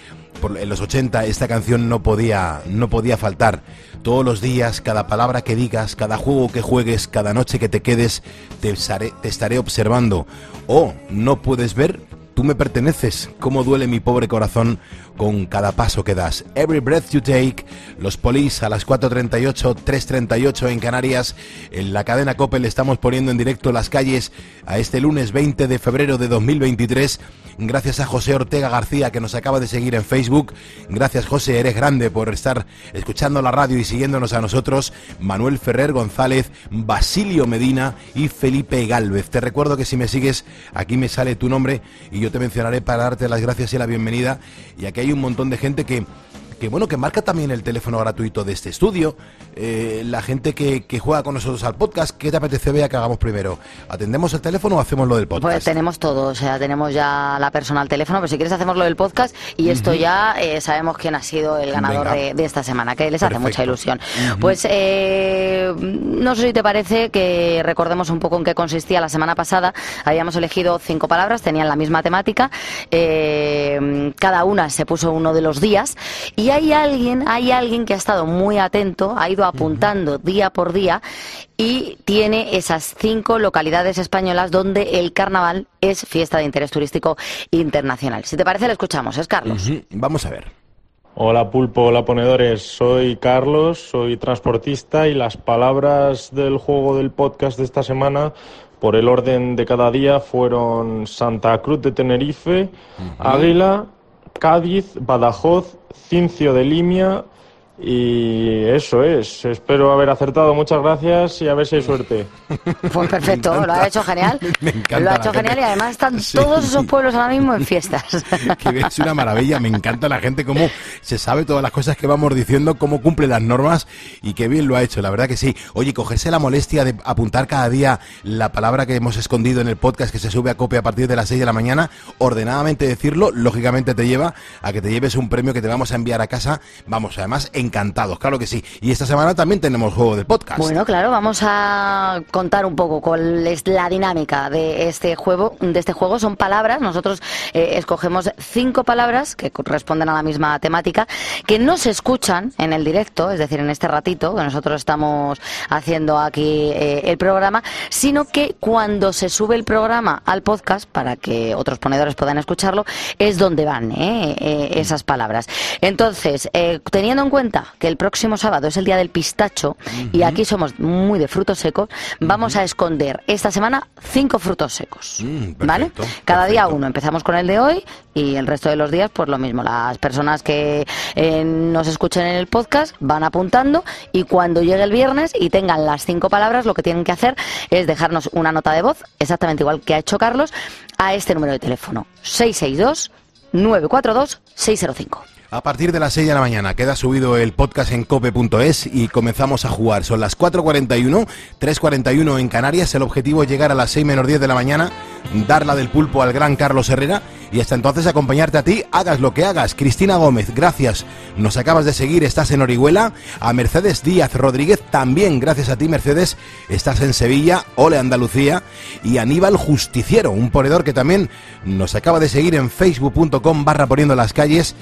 en los 80 esta canción no podía, no podía faltar. Todos los días, cada palabra que digas, cada juego que juegues, cada noche que te quedes, te, estaré- te estaré observando. O no puedes ver, tú me perteneces. Cómo duele mi pobre corazón con cada paso que das. Every breath you take, los polis a las 4.38, 3.38 en Canarias. En la cadena Coppel le estamos poniendo en directo las calles a este lunes 20 de febrero de 2023. Gracias a José Ortega García que nos acaba de seguir en Facebook. Gracias José, eres grande por estar escuchando la radio y siguiéndonos a nosotros. Manuel Ferrer González, Basilio Medina y Felipe Galvez. Te recuerdo que si me sigues aquí me sale tu nombre y yo te mencionaré para darte las gracias y la bienvenida. Y aquí un montón de gente que que bueno, que marca también el teléfono gratuito de este estudio, eh, la gente que, que, juega con nosotros al podcast, ¿qué te apetece, Bea, que hagamos primero? ¿Atendemos el teléfono o hacemos lo del podcast? Pues tenemos todo, o sea, tenemos ya la persona al teléfono, pero si quieres hacemos lo del podcast y esto ya eh, sabemos quién ha sido el ganador de, de, esta semana, que les hace mucha ilusión. Pues eh, no sé si te parece que recordemos un poco en qué consistía la semana pasada. Habíamos elegido cinco palabras, tenían la misma temática, eh, cada una se puso uno de los días y hay alguien, hay alguien que ha estado muy atento, ha ido apuntando día por día y tiene esas cinco localidades españolas donde el carnaval es fiesta de interés turístico internacional. Si te parece, le escuchamos, es Carlos. Uh -huh. Vamos a ver. Hola Pulpo, hola ponedores, soy Carlos, soy transportista y las palabras del juego del podcast de esta semana por el orden de cada día fueron Santa Cruz de Tenerife, uh -huh. Águila, Cádiz, Badajoz, Cincio de Limia y eso es. Espero haber acertado. Muchas gracias y a ver si hay suerte. Pues perfecto, lo ha hecho genial. Me encanta lo ha hecho genial y además están sí. todos esos pueblos ahora mismo en fiestas. que es una maravilla. Me encanta la gente cómo se sabe todas las cosas que vamos diciendo, cómo cumple las normas y qué bien lo ha hecho. La verdad que sí. Oye, cogerse la molestia de apuntar cada día la palabra que hemos escondido en el podcast que se sube a copia a partir de las 6 de la mañana, ordenadamente decirlo, lógicamente te lleva a que te lleves un premio que te vamos a enviar a casa. Vamos, además, encantados, claro que sí. Y esta semana también tenemos juego del podcast. Bueno, claro, vamos a contar un poco cuál es la dinámica de este juego. De este juego son palabras. Nosotros eh, escogemos cinco palabras que corresponden a la misma temática, que no se escuchan en el directo, es decir, en este ratito que nosotros estamos haciendo aquí eh, el programa, sino que cuando se sube el programa al podcast para que otros ponedores puedan escucharlo, es donde van eh, esas palabras. Entonces, teniendo en cuenta que el próximo sábado es el día del pistacho uh -huh. y aquí somos muy de frutos secos, vamos uh -huh. a esconder esta semana cinco frutos secos. Mm, perfecto, ¿Vale? Cada perfecto. día uno. Empezamos con el de hoy y el resto de los días, pues lo mismo. Las personas que eh, nos escuchen en el podcast van apuntando y cuando llegue el viernes y tengan las cinco palabras, lo que tienen que hacer es dejarnos una nota de voz, exactamente igual que ha hecho Carlos, a este número de teléfono: 662 942 605. A partir de las 6 de la mañana queda subido el podcast en cope.es y comenzamos a jugar. Son las 4.41, 3.41 en Canarias. El objetivo es llegar a las 6 menos 10 de la mañana, dar la del pulpo al gran Carlos Herrera y hasta entonces acompañarte a ti, hagas lo que hagas. Cristina Gómez, gracias. Nos acabas de seguir, estás en Orihuela. A Mercedes Díaz Rodríguez, también gracias a ti, Mercedes, estás en Sevilla. Ole Andalucía. Y Aníbal Justiciero, un ponedor que también nos acaba de seguir en facebook.com barra poniendo las calles.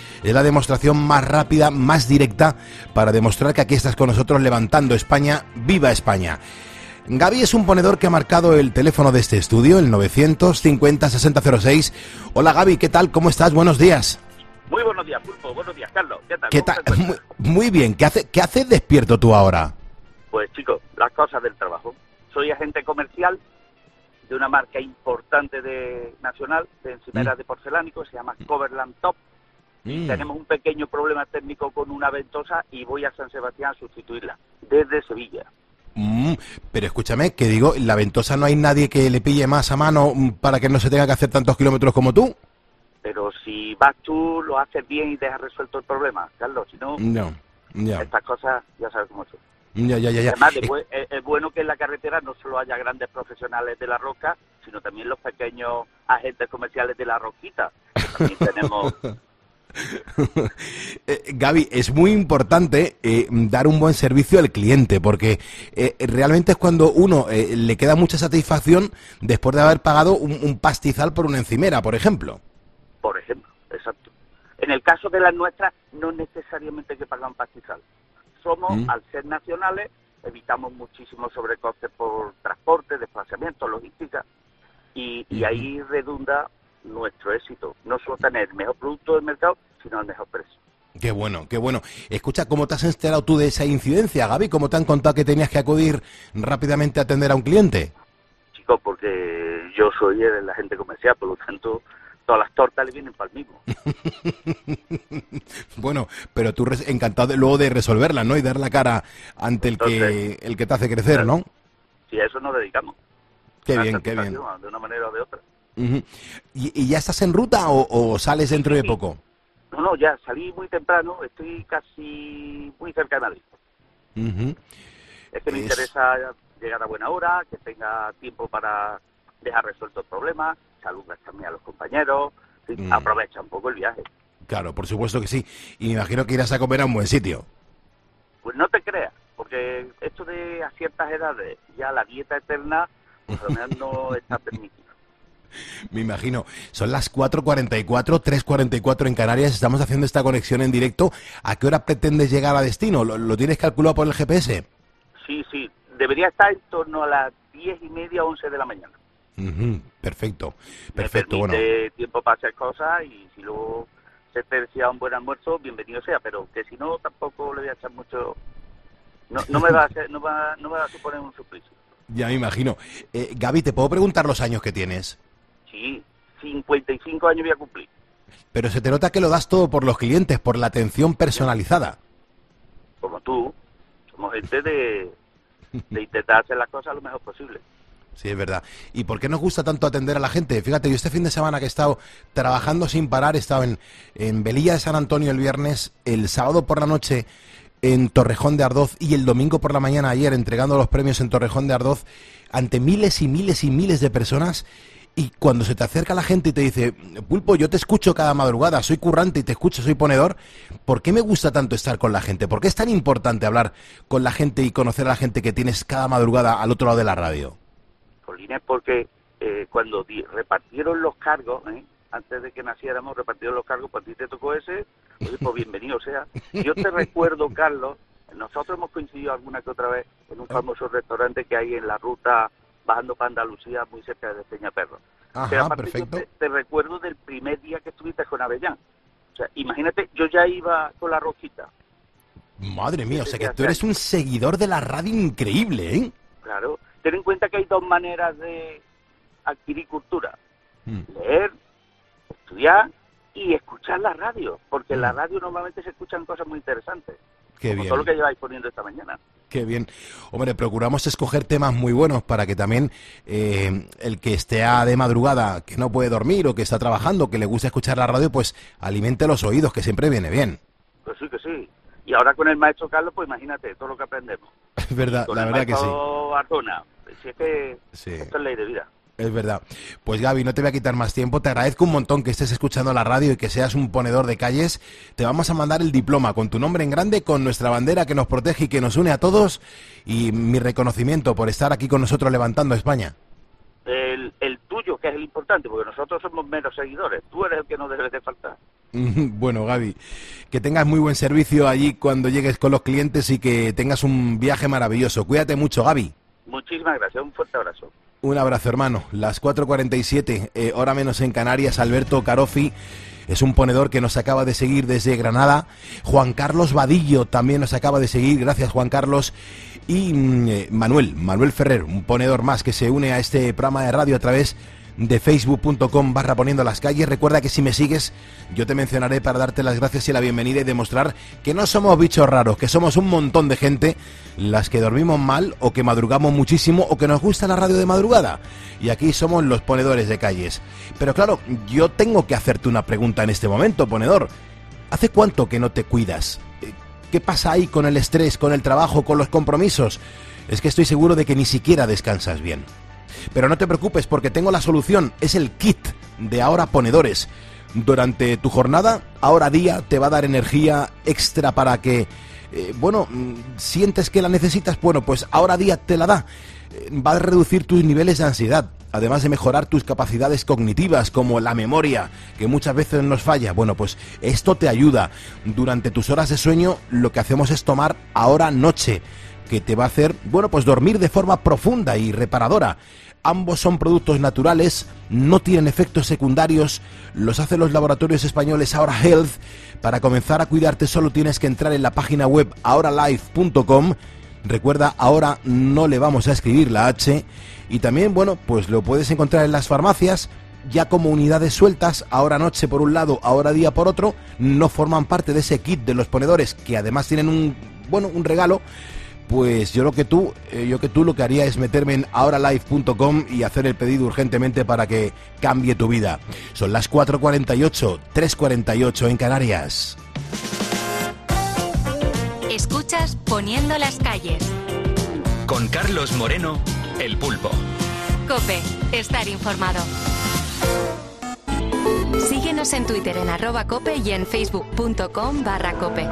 Demostración más rápida, más directa para demostrar que aquí estás con nosotros levantando España. ¡Viva España! Gaby es un ponedor que ha marcado el teléfono de este estudio, el 950-6006. Hola Gaby, ¿qué tal? ¿Cómo estás? Buenos días. Muy buenos días, Pulpo. Buenos días, Carlos. ¿Qué tal? ¿Qué tal? Muy, muy, bien. ¿Qué hace, ¿Qué haces despierto tú ahora? Pues chicos, las cosas del trabajo. Soy agente comercial de una marca importante de nacional de encimeras mm. de porcelánico, se llama Coverland Top. Mm. Tenemos un pequeño problema técnico con una ventosa y voy a San Sebastián a sustituirla desde Sevilla. Mm, pero escúchame, que digo, la ventosa no hay nadie que le pille más a mano para que no se tenga que hacer tantos kilómetros como tú. Pero si vas tú, lo haces bien y dejas resuelto el problema, Carlos. Si no, no ya. estas cosas ya sabes cómo son. Ya, ya, ya, ya. Además, después, es, es, bueno que en la carretera no solo haya grandes profesionales de la roca, sino también los pequeños agentes comerciales de la roquita. También tenemos Gaby, es muy importante eh, dar un buen servicio al cliente porque eh, realmente es cuando uno eh, le queda mucha satisfacción después de haber pagado un, un, pastizal por una encimera, por ejemplo. Por ejemplo, exacto. En el caso de las nuestras, no necesariamente hay que pagar un pastizal. Somos, mm. al ser nacionales, evitamos muchísimos sobrecostes por transporte, desplazamiento, logística, y, y ahí redunda nuestro éxito. No solo tener el mejor producto del mercado, sino el mejor precio. Qué bueno, qué bueno. Escucha, ¿cómo te has enterado tú de esa incidencia, Gaby? ¿Cómo te han contado que tenías que acudir rápidamente a atender a un cliente? Chicos, porque yo soy el agente comercial, por lo tanto, todas las tortas le vienen para el mismo. bueno, pero tú encantado de, luego de resolverla, ¿no? Y dar la cara ante el que el que te hace crecer, ¿no? Sí, a eso nos dedicamos. Qué bien, qué bien. De una manera o de otra. Ujú. ¿Y, y ya estás en ruta o, o sales dentro de poco? No, no, ya salí muy temprano, estoy casi muy cerca de Madrid. Es que me Es- interesa llegar a buena hora, que tenga tiempo para dejar resuelto el problema, saludas también a los compañeros, Mm. aprovecha un poco el viaje. Claro, por supuesto que sí. Y me imagino que irás a comer a un buen sitio. Pues no te creas, porque esto de a ciertas edades, ya la dieta eterna, pues no está permitida. Me imagino. Son las 4.44, 3.44 en Canarias. Estamos haciendo esta conexión en directo. ¿A qué hora pretendes llegar a destino? ¿Lo, lo tienes calculado por el GPS? Sí, sí, debería estar en torno a las diez y media, once de la mañana. Perfecto. Me Perfecto, bueno. tiempo para hacer cosas y si luego se tercia un buen almuerzo, bienvenido sea, pero que si no, tampoco le voy a echar mucho... No, no me va a hacer- no va, no me va a suponer un suplicio. Ya me imagino. Eh, Gaby, ¿te puedo preguntar los años que tienes? Sí, 55 años voy a cumplir. Pero se te nota que lo das todo por los clientes, por la atención personalizada. como tú, somos gente de, de intentar hacer las cosas lo mejor posible. Sí, es verdad. ¿Y por qué nos gusta tanto atender a la gente? Fíjate, yo este fin de semana que he estado trabajando sin parar, he estado en, en Velilla de San Antonio el viernes, el sábado por la noche en Torrejón de Ardoz y el domingo por la mañana ayer entregando los premios en Torrejón de Ardoz ante miles y miles y miles de personas. Y cuando se te acerca la gente y te dice, Pulpo, yo te escucho cada madrugada, soy currante y te escucho, soy ponedor, ¿por qué me gusta tanto estar con la gente? ¿Por qué es tan importante hablar con la gente y conocer a la gente que tienes cada madrugada al otro lado de la radio? Polines, porque eh, cuando repartieron los cargos, ¿eh? antes de que naciéramos, repartieron los cargos, pues a ti te tocó ese, oye, pues bienvenido sea. Yo te recuerdo, Carlos, nosotros hemos coincidido alguna que otra vez en un famoso restaurante que hay en la ruta bajando para Andalucía, muy cerca de Peñaperro. Ajá, Pero aparte perfecto. yo te, te recuerdo del primer día que estuviste con Avellán. O sea, imagínate, yo ya iba con la rosquita. Madre mía, o sea que tú eres un seguidor de la radio increíble, ¿eh? Claro. Ten en cuenta que hay dos maneras de adquirir cultura. Mm. Leer, estudiar y escuchar la radio. Porque en la Mm. radio normalmente se escuchan cosas muy interesantes. Qué como bien. todo lo que lleváis poniendo esta mañana. Qué bien. Hombre, procuramos escoger temas muy buenos para que también eh, el que esté de madrugada, que no puede dormir o que está trabajando, que le gusta escuchar la radio, pues alimente los oídos, que siempre viene bien. Pues sí, que sí. Y ahora con el maestro Carlos, pues imagínate todo lo que aprendemos. Es verdad, Con la el verdad que sí. Ardona. Si es que Sí. esto es ley de vida. Es verdad. Pues Gaby, no te voy a quitar más tiempo. Te agradezco un montón que estés escuchando la radio y que seas un ponedor de calles. Te vamos a mandar el diploma con tu nombre en grande, con nuestra bandera que nos protege y que nos une a todos. Y mi reconocimiento por estar aquí con nosotros levantando a España. El, el tuyo, que es el importante, porque nosotros somos menos seguidores. Tú eres el que no debes de faltar. Bueno, Gaby, que tengas muy buen servicio allí cuando llegues con los clientes y que tengas un viaje maravilloso. Cuídate mucho, Gaby. Muchísimas gracias. Un fuerte abrazo. Un abrazo, hermano. Las 4.47, eh, hora menos en Canarias, Alberto Carofi es un ponedor que nos acaba de seguir desde Granada. Juan Carlos Vadillo también nos acaba de seguir. Gracias, Juan Carlos. Y mm, eh, Manuel, Manuel Ferrer, un ponedor más que se une a este programa de radio a través facebook.com barra poniendo las calles. Recuerda que si me sigues, yo te mencionaré para darte las gracias y la bienvenida y demostrar que no somos bichos raros, que somos un montón de gente las que dormimos mal o que madrugamos muchísimo o que nos gusta la radio de madrugada. Y aquí somos los ponedores de calles. Pero claro, yo tengo que hacerte una pregunta en este momento, ponedor. ¿Hace cuánto que no te cuidas? Eh, ¿Qué pasa ahí con el estrés, con el trabajo, con los compromisos? Es que estoy seguro de que ni siquiera descansas bien. Pero no te preocupes porque tengo la solución. Es el kit de ahora ponedores. Durante tu jornada, ahora día te va a dar energía extra para que, eh, bueno, mm, sientes que la necesitas, bueno, pues ahora día te la da. Eh, Va a reducir tus niveles de ansiedad, además de mejorar tus capacidades cognitivas como la memoria, que muchas veces nos falla. Bueno, pues esto te ayuda. Durante tus horas de sueño lo que hacemos es tomar ahora noche que te va a hacer, bueno, pues dormir de forma profunda y reparadora. Ambos son productos naturales, no tienen efectos secundarios, los hacen los laboratorios españoles Ahora Health. Para comenzar a cuidarte solo tienes que entrar en la página web ahoralife.com. Recuerda, ahora no le vamos a escribir la H. Y también, bueno, pues lo puedes encontrar en las farmacias ya como unidades sueltas, ahora noche por un lado, ahora día por otro, no forman parte de ese kit de los ponedores que además tienen un, bueno, un regalo pues yo lo que tú, eh, yo que tú lo que haría es meterme en ahoralife.com y hacer el pedido urgentemente para que cambie tu vida. Son las 4:48, 3:48 en Canarias. Escuchas Poniendo las calles. Con Carlos Moreno, el pulpo. Cope, estar informado. Síguenos en Twitter en arroba cope y en facebook.com barra cope.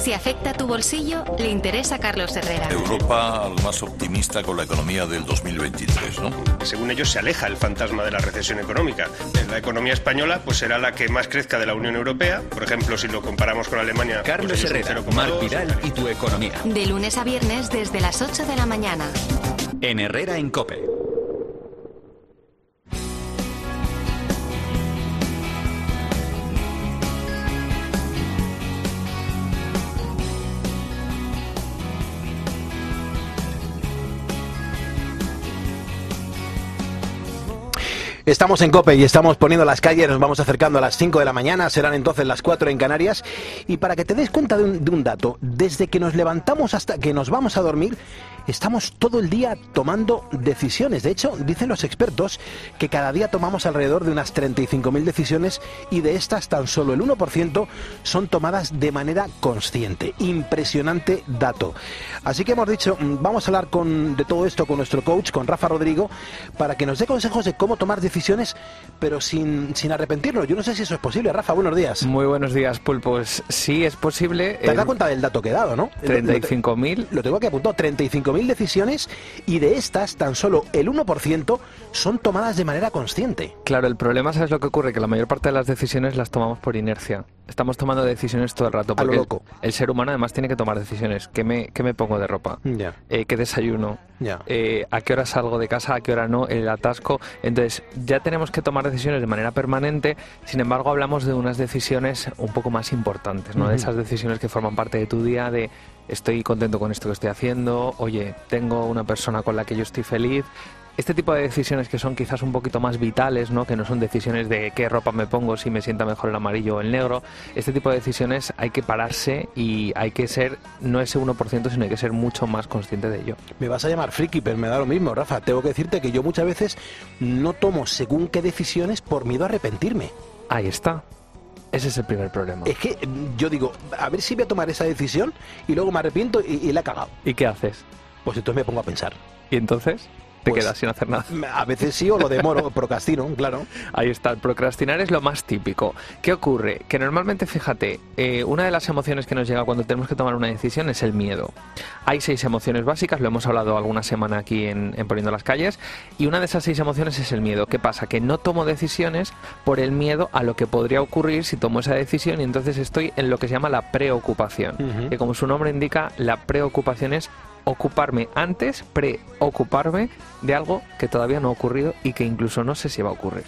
Si afecta tu bolsillo, le interesa a Carlos Herrera. Europa al más optimista con la economía del 2023, ¿no? Según ellos se aleja el fantasma de la recesión económica. La economía española pues será la que más crezca de la Unión Europea. Por ejemplo, si lo comparamos con Alemania. Carlos pues, es un Herrera, 0,2. Mar Vidal y tu economía. De lunes a viernes desde las 8 de la mañana. En Herrera en Cope. Estamos en Cope y estamos poniendo las calles, nos vamos acercando a las 5 de la mañana, serán entonces las 4 en Canarias. Y para que te des cuenta de un, dato, desde que nos levantamos hasta que nos vamos a dormir, estamos todo el día tomando decisiones. De hecho, dicen los expertos que cada día tomamos alrededor de unas 35.000 decisiones y de estas tan solo el 1% son tomadas de manera consciente. Impresionante dato. Así que hemos dicho, mm, vamos a hablar con, de todo esto con nuestro coach, con Rafa Rodrigo, para que nos dé consejos de cómo tomar decisiones, pero sin, sin arrepentirnos. Yo no sé si eso es posible. Rafa, buenos días. Muy buenos días, Pulpos. Sí, es posible. Te has Eh, cuenta del dato que he dado, ¿no? 35.000. Lo tengo aquí apuntado, 35.000 decisiones y de estas tan solo el 1% son tomadas de manera consciente. Claro, el problema, ¿sabes lo que ocurre? Que la mayor parte de las decisiones las tomamos por inercia. Estamos tomando decisiones todo el rato. A lo Porque loco. El, el ser humano además tiene que tomar decisiones. ¿Qué me, qué me pongo de ropa? Ya. Eh, ¿Qué desayuno? Ya. Eh, ¿A qué hora salgo de casa? ¿A qué hora no? El atasco. Entonces, ya tenemos que tomar decisiones de manera permanente. Sin embargo, hablamos de unas decisiones un poco más importantes, ¿no? De esas decisiones que forman parte de tu día, de estoy contento con esto que estoy haciendo, oye, tengo una persona con la que yo estoy feliz. Este tipo de decisiones que son quizás un poquito más vitales, ¿no? que no son decisiones de qué ropa me pongo, si me sienta mejor el amarillo o el negro, este tipo de decisiones hay que pararse y hay que ser no ese 1%, sino hay que ser mucho más consciente de ello. Me vas a llamar friki, pero me da lo mismo, Rafa. Tengo que decirte que yo muchas veces no tomo según qué decisiones por miedo a arrepentirme. Ahí está. Ese es el primer problema. Es que mm, yo digo, a ver si voy a tomar esa decisión y luego me arrepiento y, y la he cagado. ¿Y qué haces? Pues entonces me pongo a pensar. ¿Y entonces? Te Pues, quedas sin hacer nada. A veces sí o lo demoro, procrastino, claro. Ahí está, el procrastinar es lo más típico. ¿Qué ocurre? Que normalmente, fíjate, eh, una de las emociones que nos llega cuando tenemos que tomar una decisión es el miedo. Hay seis emociones básicas, lo hemos hablado alguna semana aquí en, en Poniendo las Calles, y una de esas seis emociones es el miedo. ¿Qué pasa? Que no tomo decisiones por el miedo a lo que podría ocurrir si tomo esa decisión y entonces estoy en lo que se llama la preocupación. Ujú. Que como su nombre indica, la preocupación es ocuparme antes, preocuparme de algo que todavía no ha ocurrido y que incluso no sé si va a ocurrir.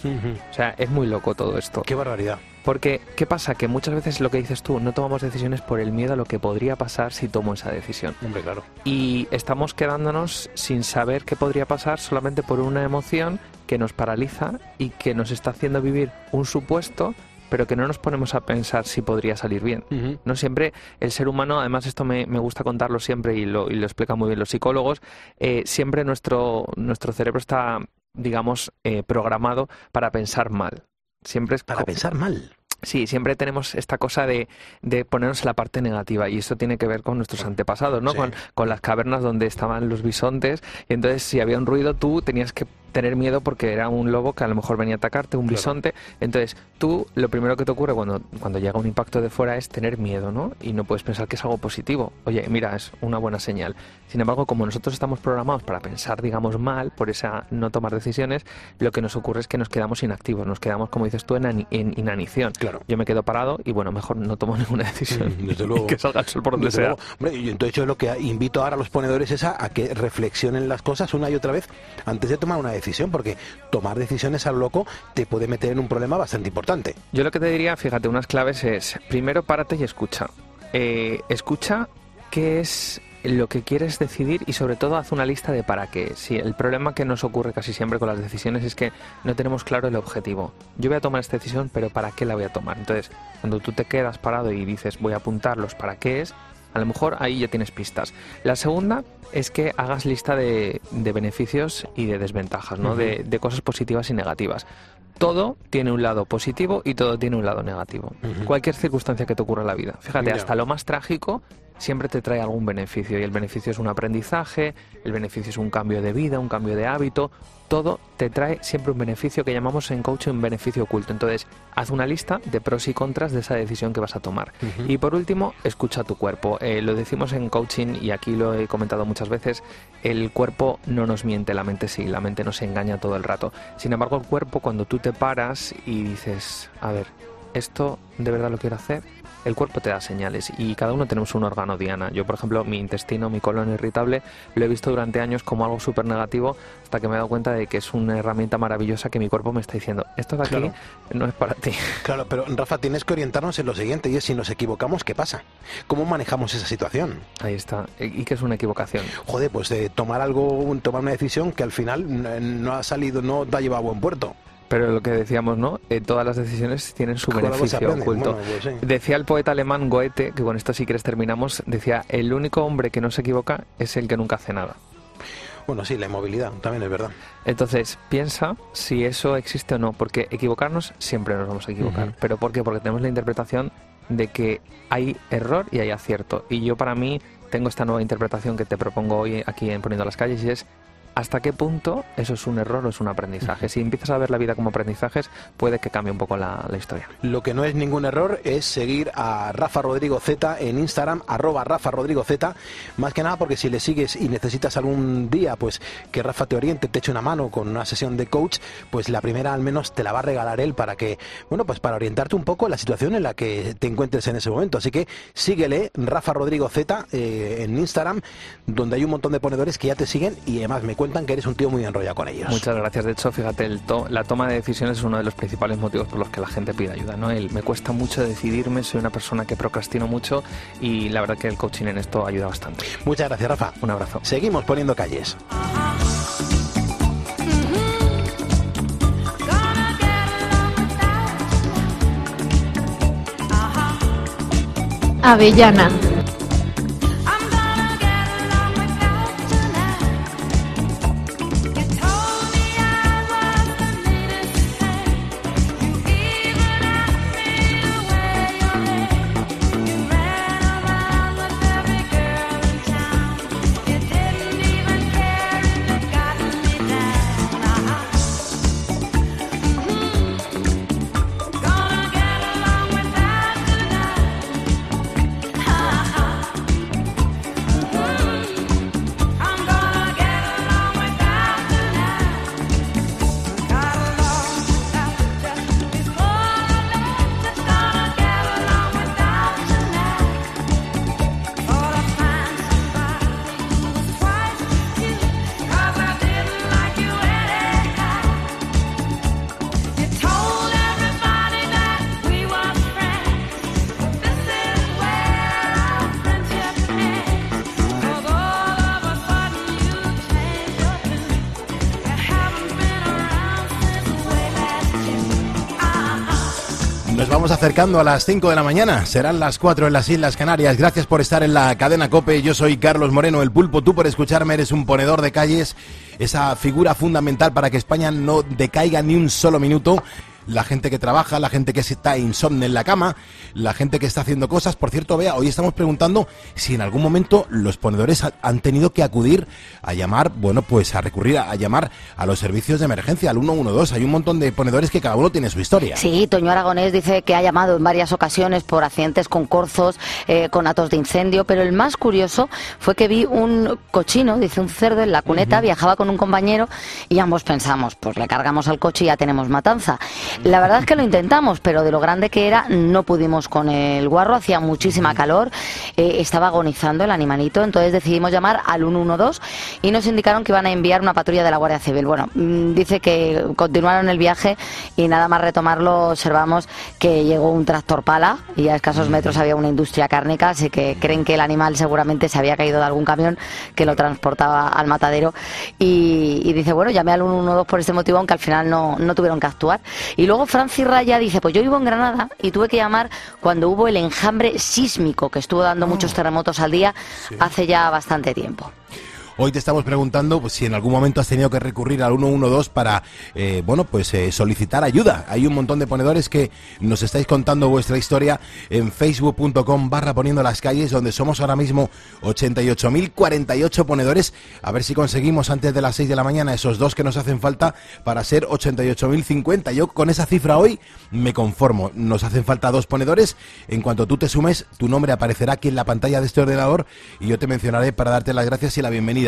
O sea, es muy loco todo esto. Qué barbaridad. Porque, ¿qué pasa? Que muchas veces lo que dices tú, no tomamos decisiones por el miedo a lo que podría pasar si tomo esa decisión. Hombre, claro. Y estamos quedándonos sin saber qué podría pasar solamente por una emoción que nos paraliza y que nos está haciendo vivir un supuesto pero que no nos ponemos a pensar si podría salir bien. No siempre el ser humano, además esto me, me gusta contarlo siempre y lo, y lo explican muy bien los psicólogos, eh, siempre nuestro, nuestro cerebro está, digamos, eh, programado para pensar mal. Siempre es Para pensar mal. Sí, siempre tenemos esta cosa de, de ponernos la parte negativa y esto tiene que ver con nuestros antepasados, ¿no? Sí. Con, con las cavernas donde estaban los bisontes y entonces si había un ruido tú tenías que tener miedo porque era un lobo que a lo mejor venía a atacarte, un Claro. bisonte. Entonces tú lo primero que te ocurre cuando, cuando llega un impacto de fuera es tener miedo, ¿no? Y no puedes pensar que es algo positivo. Oye, mira, es una buena señal. Sin embargo, como nosotros estamos programados para pensar, digamos, mal, por esa no tomar decisiones, lo que nos ocurre es que nos quedamos inactivos, nos quedamos, como dices tú, en inanición. Claro. Yo me quedo parado y bueno, mejor no tomo ninguna decisión. Mm, desde luego. Que salga el sol por donde Desde sea. luego. Hombre, y entonces yo lo que invito ahora a los ponedores es a, a que reflexionen las cosas una y otra vez antes de tomar una decisión, porque tomar decisiones a lo loco te puede meter en un problema bastante importante. Yo lo que te diría, fíjate, unas claves es, primero párate y escucha. Eh, escucha qué es lo que quieres decidir y sobre todo haz una lista de para qué. Si el problema que nos ocurre casi siempre con las decisiones es que no tenemos claro el objetivo. Yo voy a tomar esta decisión, pero ¿para qué la voy a tomar? Entonces, cuando tú te quedas parado y dices voy a apuntar los para qué es, a lo mejor ahí ya tienes pistas. La segunda es que hagas lista de, de beneficios y de desventajas, ¿no? De, de cosas positivas y negativas. Todo tiene un lado positivo y todo tiene un lado negativo. Cualquier circunstancia que te ocurra en la vida. Fíjate, hasta lo más trágico siempre te trae algún beneficio. Y el beneficio es un aprendizaje, el beneficio es un cambio de vida, un cambio de hábito. Todo te trae siempre un beneficio que llamamos en coaching un beneficio oculto. Entonces, haz una lista de pros y contras de esa decisión que vas a tomar. Y por último, escucha tu cuerpo. Eh, lo decimos en coaching y aquí lo he comentado muchas veces, el cuerpo no nos miente, la mente sí, la mente nos engaña todo el rato. Sin embargo, el cuerpo cuando tú te paras y dices, a ver, ¿esto de verdad lo quiero hacer? El cuerpo te da señales y cada uno tenemos un órgano diana. Yo, por ejemplo, mi intestino, mi colon irritable, lo he visto durante años como algo súper negativo hasta que me he dado cuenta de que es una herramienta maravillosa que mi cuerpo me está diciendo, esto de aquí Claro. no es para ti. Claro, pero Rafa, tienes que orientarnos en lo siguiente, y es si nos equivocamos, ¿qué pasa? ¿Cómo manejamos esa situación? Ahí está. ¿Y qué es una equivocación? Joder, pues de tomar algo, tomar una decisión que al final n- no ha salido, no te ha llevado a buen puerto. Pero lo que decíamos, ¿no? Eh, todas las decisiones tienen su beneficio aprende. oculto. Bueno, pues sí. Decía el poeta alemán Goethe, que con esto si quieres terminamos, decía, el único hombre que no se equivoca es el que nunca hace nada. Bueno, sí, la inmovilidad también es verdad. Entonces, piensa si eso existe o no, porque equivocarnos siempre nos vamos a equivocar. ¿Pero por qué? Porque tenemos la interpretación de que hay error y hay acierto. Y yo para mí tengo esta nueva interpretación que te propongo hoy aquí en Poniendo las Calles y es hasta qué punto eso es un error o es un aprendizaje. Si empiezas a ver la vida como aprendizajes, puede que cambie un poco la, historia. Lo que no es ningún error es seguir a Rafa Rodrigo Z en Instagram, arroba Rafa Rodrigo Z, más que nada porque si le sigues y necesitas algún día pues que Rafa te oriente, te eche una mano con una sesión de coach, pues la primera al menos te la va a regalar él para que, bueno, pues para orientarte un poco la situación en la que te encuentres en ese momento. Así que síguele, Rafa Rodrigo Z, eh, en Instagram, donde hay un montón de ponedores que ya te siguen y además me cuentan que eres un tío muy enrollado con ellos. Muchas gracias. De hecho, fíjate, el to- la toma de decisiones es uno de los principales motivos por los que la gente pide ayuda. ¿no? El, me cuesta mucho decidirme, soy una persona que procrastino mucho y la verdad que el coaching en esto ayuda bastante. Muchas gracias, Rafa. Un abrazo. Seguimos poniendo calles. Avellana. Nos vamos acercando a las 5 de la mañana. Serán las 4 en las Islas Canarias. Gracias por estar en la cadena Cope. Yo soy Carlos Moreno, el pulpo. Tú por escucharme eres un ponedor de calles, esa figura fundamental para que España no decaiga ni un solo minuto. La gente que trabaja, la gente que está insomne en la cama, la gente que está haciendo cosas. Por cierto, vea, hoy estamos preguntando si en algún momento los ponedores ha- han tenido que acudir a llamar, bueno, pues a recurrir a, a llamar a los servicios de emergencia, al 112. Hay un montón de ponedores que cada uno tiene su historia. Sí, Toño Aragonés dice que ha llamado en varias ocasiones por accidentes con corzos, eh, con atos de incendio, pero el más curioso fue que vi un cochino, dice un cerdo en la cuneta, viajaba con un compañero y ambos pensamos, pues le cargamos al coche y ya tenemos matanza. La verdad es que lo intentamos, pero de lo grande que era no pudimos con el guarro, hacía muchísima calor, eh, estaba agonizando el animalito, entonces decidimos llamar al 112 y nos indicaron que iban a enviar una patrulla de la Guardia Civil. Bueno, mm, dice que continuaron el viaje y nada más retomarlo observamos que llegó un tractor pala y a escasos metros había una industria cárnica, así que creen que el animal seguramente se había caído de algún camión que lo transportaba al matadero y, y dice, bueno, llamé al 112 por este motivo, aunque al final no, no tuvieron que actuar. Y luego Francis Raya dice, pues yo vivo en Granada y tuve que llamar cuando hubo el enjambre sísmico que estuvo dando muchos terremotos al día hace ya bastante tiempo. Hoy te estamos preguntando pues, si en algún momento has tenido que recurrir al 112 para, eh, bueno, pues eh, solicitar ayuda. Hay un montón de ponedores que nos estáis contando vuestra historia en facebook.com barra poniendo las calles, donde somos ahora mismo 88.048 ponedores. A ver si conseguimos antes de las 6 de la mañana esos dos que nos hacen falta para ser 88.050. Yo con esa cifra hoy me conformo. Nos hacen falta dos ponedores. En cuanto tú te sumes, tu nombre aparecerá aquí en la pantalla de este ordenador y yo te mencionaré para darte las gracias y la bienvenida.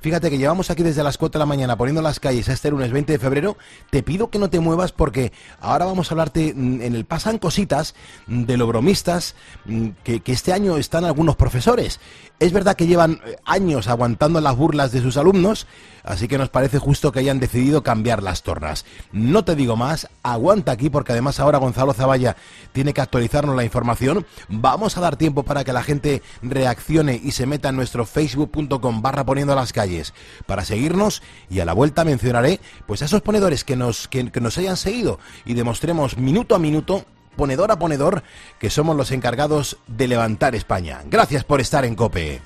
Fíjate que llevamos aquí desde las 4 de la mañana poniendo las calles a este lunes 20 de febrero. Te pido que no te muevas porque ahora vamos a hablarte en el Pasan Cositas de lo bromistas mm, que, que este año están algunos profesores. Es verdad que llevan eh, años aguantando las burlas de sus alumnos, así que nos parece justo que hayan decidido cambiar las tornas. No te digo más, aguanta aquí porque además ahora Gonzalo Zavalla tiene que actualizarnos la información. Vamos a dar tiempo para que la gente reaccione y se meta en nuestro facebook.com barra poniendo las calles para seguirnos y a la vuelta mencionaré pues a esos ponedores que nos, que, que nos hayan seguido y demostremos minuto a minuto ponedor a ponedor, que somos los encargados de levantar España. Gracias por estar en Cope.